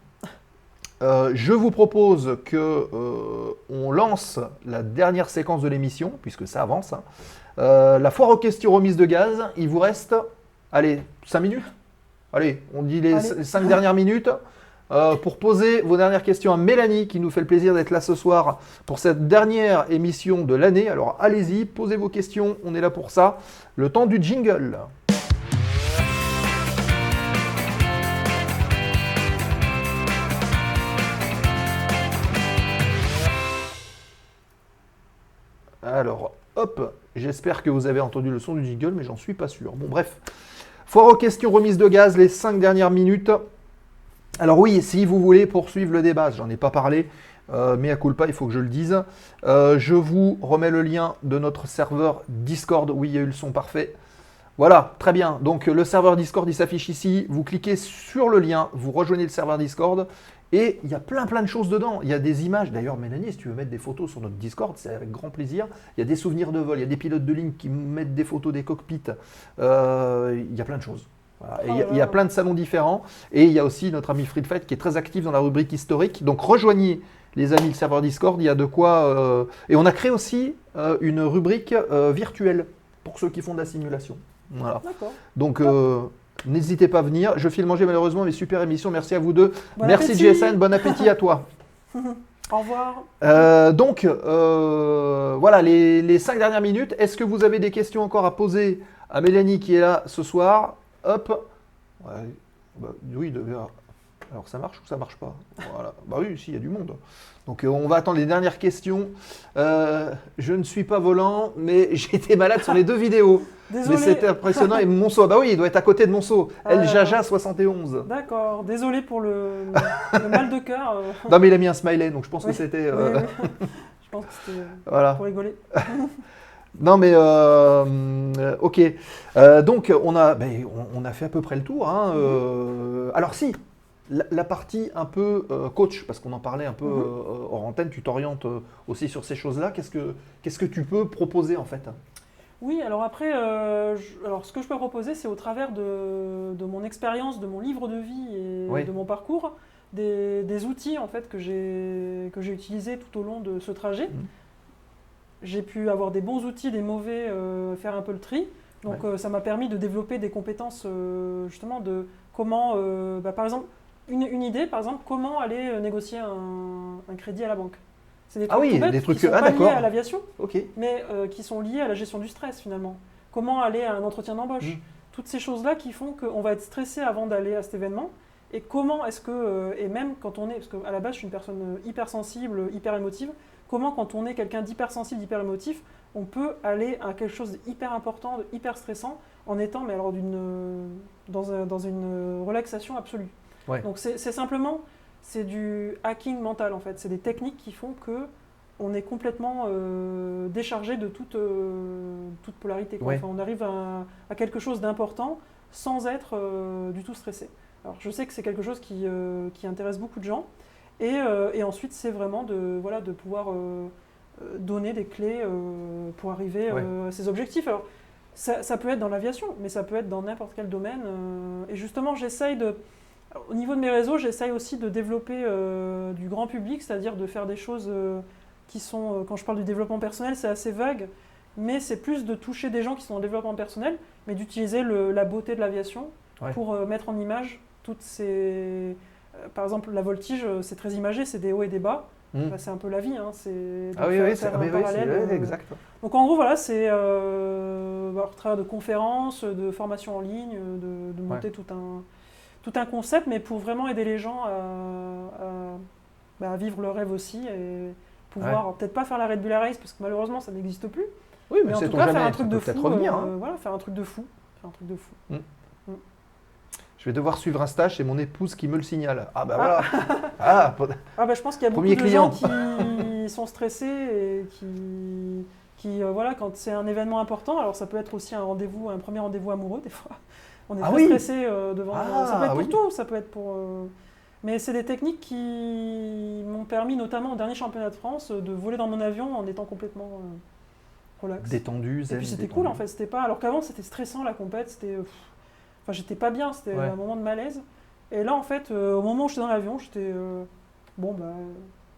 Euh, je vous propose que euh, on lance la dernière séquence de l'émission, puisque ça avance. hein. Euh, la foire aux questions remise de gaz, il vous reste, allez, 5 minutes Allez, on dit les Allez. 5 dernières minutes euh, pour poser vos dernières questions à Mélanie, qui nous fait le plaisir d'être là ce soir pour cette dernière émission de l'année. Alors allez-y, posez vos questions, on est là pour ça. Le temps du jingle. Alors, hop, j'espère que vous avez entendu le son du jingle, mais j'en suis pas sûr. Bon, bref. Foire aux questions remise de gaz, les 5 dernières minutes. Alors oui, si vous voulez poursuivre le débat, j'en ai pas parlé, euh, mais à culpa, il faut que je le dise. Euh, je vous remets le lien de notre serveur Discord. Oui, il y a eu le son parfait. Voilà, très bien. Donc le serveur Discord, il s'affiche ici. Vous cliquez sur le lien, vous rejoignez le serveur Discord. Et il y a plein plein de choses dedans. Il y a des images. D'ailleurs, Mélanie, si tu veux mettre des photos sur notre Discord, c'est avec grand plaisir. Il y a des souvenirs de vol, il y a des pilotes de ligne qui mettent des photos des cockpits. Euh, il y a plein de choses. Voilà. Et il, y a, il y a plein de salons différents. Et il y a aussi notre ami Friedfeld qui est très actif dans la rubrique historique. Donc rejoignez les amis le serveur Discord. Il y a de quoi. euh, Et on a créé aussi euh, une rubrique virtuelle pour ceux qui font de la simulation. Voilà. D'accord. Donc euh, n'hésitez pas à venir. Je file manger malheureusement, mais super émission. Merci à vous deux. Bon Merci appétit. GSN. Bon appétit à toi. Au revoir. Euh, donc, euh, voilà, les, les cinq dernières minutes. Est-ce que vous avez des questions encore à poser à Mélanie qui est là ce soir? Hop. Ouais, bah, oui, de- alors ça marche ou ça marche pas? Voilà. Bah oui, si, il y a du monde. Donc euh, on va attendre les dernières questions. Euh, je ne suis pas volant, mais j'ai été malade sur les deux vidéos. Désolé. Mais c'était impressionnant. Et Monceau, bah oui, il doit être à côté de Monceau. Ah. El Jaja 71. D'accord. Désolé pour le, le mal de cœur. euh. Non, mais il a mis un smiley, donc je pense Oui. que c'était. Oui, euh, oui. Je pense que c'était Voilà. pour rigoler. Non mais euh, ok. Euh, donc on a, ben, on, on a fait à peu près le tour. hein, euh, alors si, la, la partie un peu euh, coach, parce qu'on en parlait un peu euh, hors antenne, tu t'orientes euh, aussi sur ces choses-là. Qu'est-ce que qu'est-ce que tu peux proposer en fait? Oui, alors après, euh, je- alors ce que je peux proposer, c'est au travers de, de mon expérience, de mon livre de vie et Oui. de mon parcours, des, des outils en fait que j'ai que j'ai utilisés tout au long de ce trajet. Mhm. J'ai pu avoir des bons outils, des mauvais, euh, faire un peu le tri. Donc euh, ça m'a permis de développer des compétences justement de comment, bah, par exemple, une, une idée, par exemple, comment aller euh, négocier un, un crédit à la banque. C'est des Ah trucs oui, tout bêtes des trucs- qui sont ah, pas liés à l'aviation mais euh, qui sont liées à la gestion du stress finalement. Comment aller à un entretien d'embauche Mm. Toutes ces choses-là qui font qu'on va être stressé avant d'aller à cet événement Et comment est-ce que, euh, et même quand on est, parce qu'à la base je suis une personne hypersensible, hyper émotive, comment quand on est quelqu'un d'hypersensible, d'hyper émotif, on peut aller à quelque chose d'hyper important, de hyper stressant, en étant mais alors d'une, dans, dans une relaxation absolue. Ouais. Donc c'est simplement, c'est du hacking mental en fait, c'est des techniques qui font que on est complètement euh, déchargé de toute, euh, toute polarité. quoi. Ouais. Enfin, on arrive à, à quelque chose d'important sans être euh, du tout stressé. Alors je sais que c'est quelque chose qui, qui intéresse beaucoup de gens. Et, et ensuite, c'est vraiment de, voilà, de pouvoir donner des clés pour arriver à ses objectifs. Alors, ça, ça peut être dans l'aviation, mais ça peut être dans n'importe quel domaine. et justement, j'essaye de. Au niveau de mes réseaux, j'essaye aussi de développer euh, du grand public, c'est-à-dire de faire des choses euh, qui sont. euh, quand je parle du développement personnel, c'est assez vague, mais c'est plus de toucher des gens qui sont en développement personnel, mais d'utiliser la beauté de l'aviation Ouais. pour mettre en image toutes ces. par exemple, la voltige, c'est très imagé, c'est des hauts et des bas. Hmm. Bah, c'est un peu la vie, hein, c'est Ah oui, oui, ah un oui, exact. donc en gros, voilà, c'est euh, bah, au travers de conférences, de formations en ligne, de, de monter tout, un, tout un concept, mais pour vraiment aider les gens à, à- bah, à vivre leur rêve aussi et pouvoir, alors, peut-être pas faire la Red Bull Race, parce que malheureusement ça n'existe plus, Oui, mais, mais en c'est tout cas jamais, faire un truc de fou. revenir. euh, hein. voilà, faire un truc de fou. Faire un truc de fou. Je vais devoir suivre un stage, c'est mon épouse qui me le signale. Ah bah voilà. ah, pour- Ah bah, je pense qu'il y a beaucoup Premier de client. gens qui sont stressés et qui, qui euh, voilà, quand c'est un événement important, alors ça peut être aussi un rendez-vous, un premier rendez-vous amoureux des fois. On est Ah très oui. stressé euh, devant. Ah, ça peut être pour oui. tout, ça peut être pour. euh, Mais c'est des techniques qui m'ont permis, notamment au dernier championnat de France, de voler dans mon avion en étant complètement relax. détendu, Et zen, puis c'était cool en fait, c'était pas. Alors qu'avant c'était stressant la compète, c'était. Enfin j'étais pas bien, c'était Ouais. un moment de malaise. Et là en fait, euh, au moment où j'étais dans l'avion, j'étais. euh, bon bah.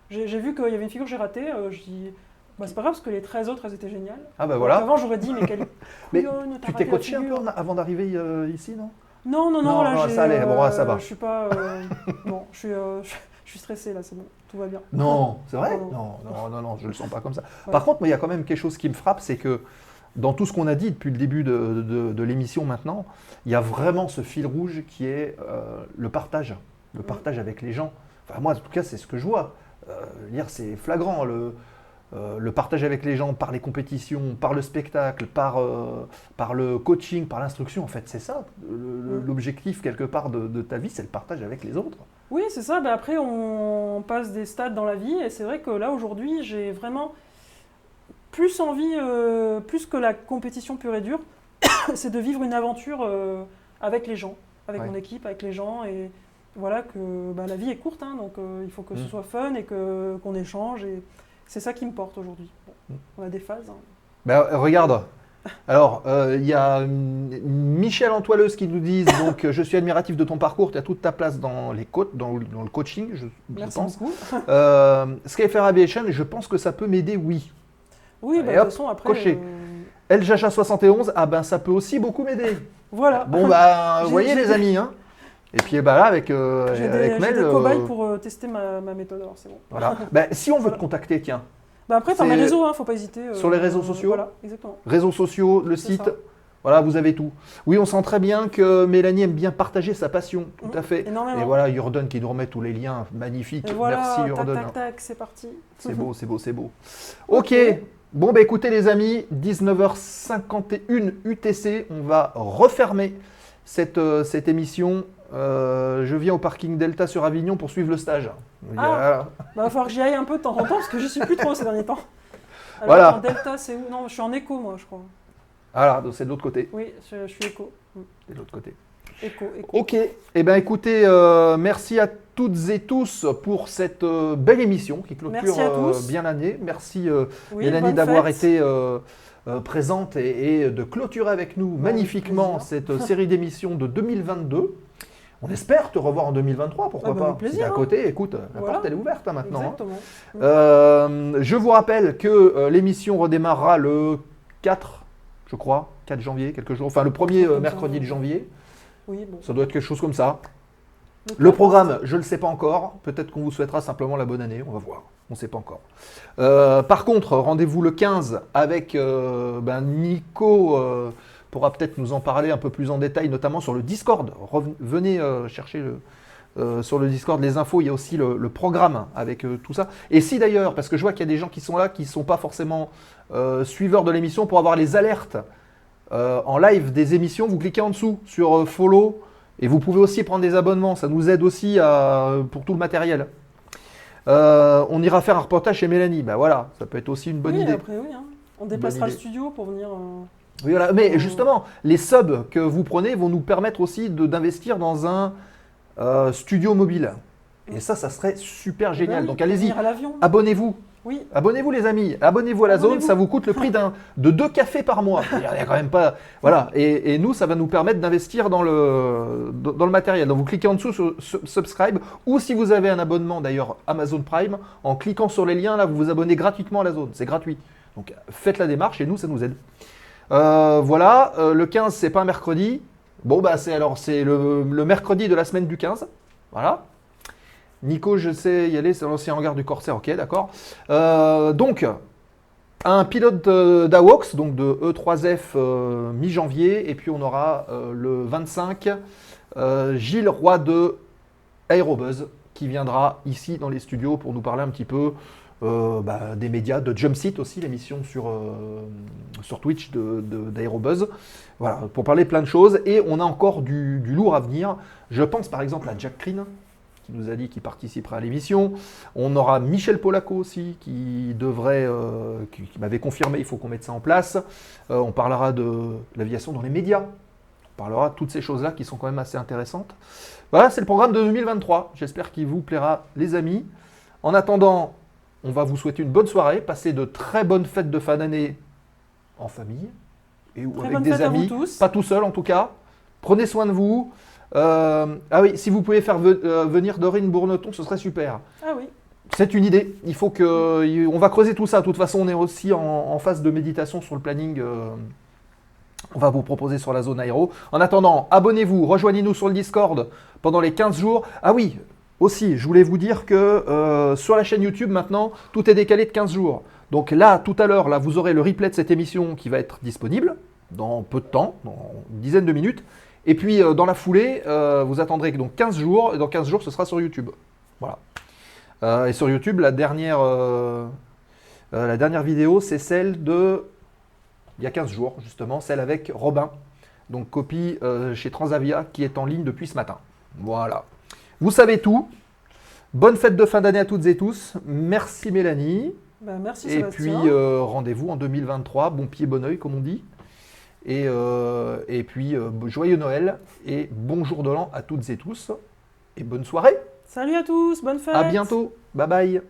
J'ai j'ai vu qu'il y avait une figure que j'ai ratée, euh, je dis. Bah c'est pas grave parce que les 13 autres elles étaient géniales. Ah bah voilà. Avant j'aurais dit mais quelle. Mais couillonne, t'as Tu raté t'es la coaché un figure. peu en- avant d'arriver euh, ici, non? Non, non, non, Non, là non, j'ai. ça allait, bon, ça va. Je suis pas. euh, bon, je suis, euh, je, suis stressé là, c'est bon, tout va bien. Non, c'est vrai? Non, non. non, non, non, je le sens pas comme ça. Par contre, moi, il y a quand même quelque chose qui me frappe, c'est que dans tout ce qu'on a dit depuis le début de, de- de l'émission maintenant, il y a vraiment ce fil rouge qui est euh, le partage, le partage avec les gens. Enfin, moi, en tout cas, c'est ce que je vois. Euh, dire, c'est flagrant. Le, euh, le partage avec les gens par les compétitions, par le spectacle, par, euh, par le coaching, par l'instruction, en fait, c'est ça. Mm. L'objectif, quelque part, de, de ta vie, c'est le partage avec les autres. Oui, c'est ça. Ben après, on passe des stades dans la vie, et c'est vrai que là, aujourd'hui, j'ai vraiment plus envie, euh, plus que la compétition pure et dure, c'est de vivre une aventure avec les gens, avec Ouais. mon équipe, avec les gens, et voilà que bah, la vie est courte, hein, donc il faut que Mm. ce soit fun et qu'on échange, et c'est ça qui me porte aujourd'hui. Bon, Mm. On a des phases. hein. Ben, regarde. Alors, euh, il y a hum, Michel Antoileuse qui nous dit donc, Je suis admiratif de ton parcours, tu as toute ta place dans, les co- dans, le- dans le coaching, je, je Merci pense. beaucoup. Euh, Skyfair Aviation, je pense que ça peut m'aider, oui. Oui, bah, de toute façon, après. coché. euh, El Jacha 71, ah ben ça peut aussi beaucoup m'aider. voilà. Bon, bah, vous voyez les amis, hein. Et puis bah, là, avec, euh, des, avec j'ai Mel. des euh, cobayes pour euh, tester ma, ma méthode, alors c'est bon. Voilà. Ben, si on veut Voilà. te contacter, tiens, Bah après, C'est- mes réseaux, hein, faut pas hésiter. euh, Sur les réseaux sociaux Voilà, exactement. réseaux sociaux, le site, ça. voilà, vous avez tout. Oui, on sent très bien que Mélanie aime bien partager sa passion, tout Mhm, à fait. Énormément. Et voilà, Jordan qui nous remet tous les liens, magnifique. Voilà, Merci tac, Jordan. tac, tac, c'est parti. C'est beau, c'est beau, c'est beau. Ok, bon bah écoutez les amis, 19h51 UTC, on va refermer cette, euh, cette émission. Euh, je viens au parking Delta sur Avignon pour suivre le stage. Voilà. Bah, va falloir que j'y aille un peu de temps en temps parce que je suis plus trop ces derniers temps. Alors, Voilà. Delta, c'est où? Non, je suis en écho, moi, je crois. Voilà, donc c'est de l'autre côté. Oui, je, je suis écho. Mm. C'est de l'autre côté. Écho, écho. Ok, eh ben écoutez, euh, merci à toutes et tous pour cette euh, belle émission qui clôture bien l'année. Merci Oui, Mélanie d'avoir été présente et, et de clôturer avec nous magnifiquement cette série d'émissions de 2022. On espère te revoir en 2023, pourquoi Ah bah, pas plaisir, Si t'es à hein. côté, écoute, la Voilà. porte elle est ouverte hein, maintenant. hein. Euh, je vous rappelle que euh, l'émission redémarrera le 4, je crois, 4 janvier, quelques jours, enfin le premier euh, mercredi de janvier. Oui, bon. Ça doit être quelque chose comme ça. Donc, Le programme, je ne le sais pas encore. Peut-être qu'on vous souhaitera simplement la bonne année. On va voir. On ne sait pas encore. Euh, par contre, rendez-vous le 15 avec euh, ben, Nico. euh, pourra peut-être nous en parler un peu plus en détail, notamment sur le Discord. Reven- venez euh, chercher le, euh, sur le Discord les infos, il y a aussi le, le programme avec euh, tout ça. Et si d'ailleurs, parce que je vois qu'il y a des gens qui sont là qui ne sont pas forcément suiveurs de l'émission, pour avoir les alertes en live des émissions, vous cliquez en dessous sur follow et vous pouvez aussi prendre des abonnements. Ça nous aide aussi à- pour tout le matériel. On ira faire un reportage chez Mélanie. Ben voilà, ça peut être aussi une bonne oui, idée. après, oui. hein. On déplacera le studio pour venir. Oui, voilà. Mais Euh, justement, les subs que vous prenez vont nous permettre aussi d'investir dans un euh, studio mobile. Et ça, ça serait super génial. ben oui, Donc allez-y, abonnez-vous. Oui. Abonnez-vous les amis, abonnez-vous à la zone, ça vous coûte le prix d'un de deux cafés par mois. Il y a quand même pas, voilà. Et, et nous, ça va nous permettre d'investir dans le dans le matériel. Donc vous cliquez en dessous sur su- subscribe ou si vous avez un abonnement d'ailleurs Amazon Prime, en cliquant sur les liens là, vous vous abonnez gratuitement à la zone. C'est gratuit. Donc faites la démarche et nous, ça nous aide. Euh, voilà, euh, le 15 c'est pas un mercredi. Bon bah c'est alors c'est le, mercredi de la semaine du 15. Voilà. Nico, je sais y aller, c'est l'ancien hangar du Corsair, ok, d'accord. Euh, donc, un pilote d'AWOX, donc de E3F euh, mi-janvier, et puis on aura le 25 euh, Gilles Roy de Aerobuzz qui viendra ici dans les studios pour nous parler un petit peu euh, bah, des médias, de Jumpseat aussi, l'émission sur, euh, sur Twitch de- de- d'Aerobuzz. Voilà, pour parler plein de choses. Et on a encore du, du lourd à venir. Je pense par exemple à Jack Green, qui nous a dit qu'il participerait à l'émission. On aura Michel Polaco aussi, qui devrait, euh, qui, m'avait confirmé, il faut qu'on mette ça en place. On parlera de l'aviation dans les médias. On parlera de toutes ces choses-là qui sont quand même assez intéressantes. Voilà, c'est le programme de 2023. J'espère qu'il vous plaira, les amis. En attendant, on va vous souhaiter une bonne soirée. Passez de très bonnes fêtes de fin d'année en famille et ou avec des amis. tous. Pas tout seul en tout cas. Prenez soin de vous. Euh, ah oui, si vous pouvez faire ve- euh, venir Dorine Bourneton, ce serait super. Ah oui. C'est une idée. Il faut que, on va creuser tout ça. De toute façon, on est aussi en, en phase de méditation sur le planning. euh, on va vous proposer sur la zone aéro. En attendant, abonnez-vous, rejoignez-nous sur le Discord pendant les 15 jours. Ah oui, aussi, je voulais vous dire que euh, sur la chaîne YouTube maintenant, tout est décalé de 15 jours. Donc là, tout à l'heure, là, vous aurez le replay de cette émission qui va être disponible dans peu de temps, dans une dizaine de minutes. Et puis euh, dans la foulée, euh, vous attendrez donc 15 jours, et dans 15 jours, ce sera sur YouTube. Voilà. Et sur YouTube, la dernière, la dernière vidéo, c'est celle de il y a 15 jours, justement, celle avec Robin. Donc copie chez Transavia qui est en ligne depuis ce matin. Voilà. Vous savez tout. Bonne fête de fin d'année à toutes et tous. Merci Mélanie. Bah, merci Et puis euh, rendez-vous en 2023. Bon pied, bon oeil, comme on dit. Et, euh, et puis euh, joyeux Noël et bonjour de l'an à toutes et tous. Et bonne soirée. Salut à tous, bonne fête. À bientôt. Bye bye.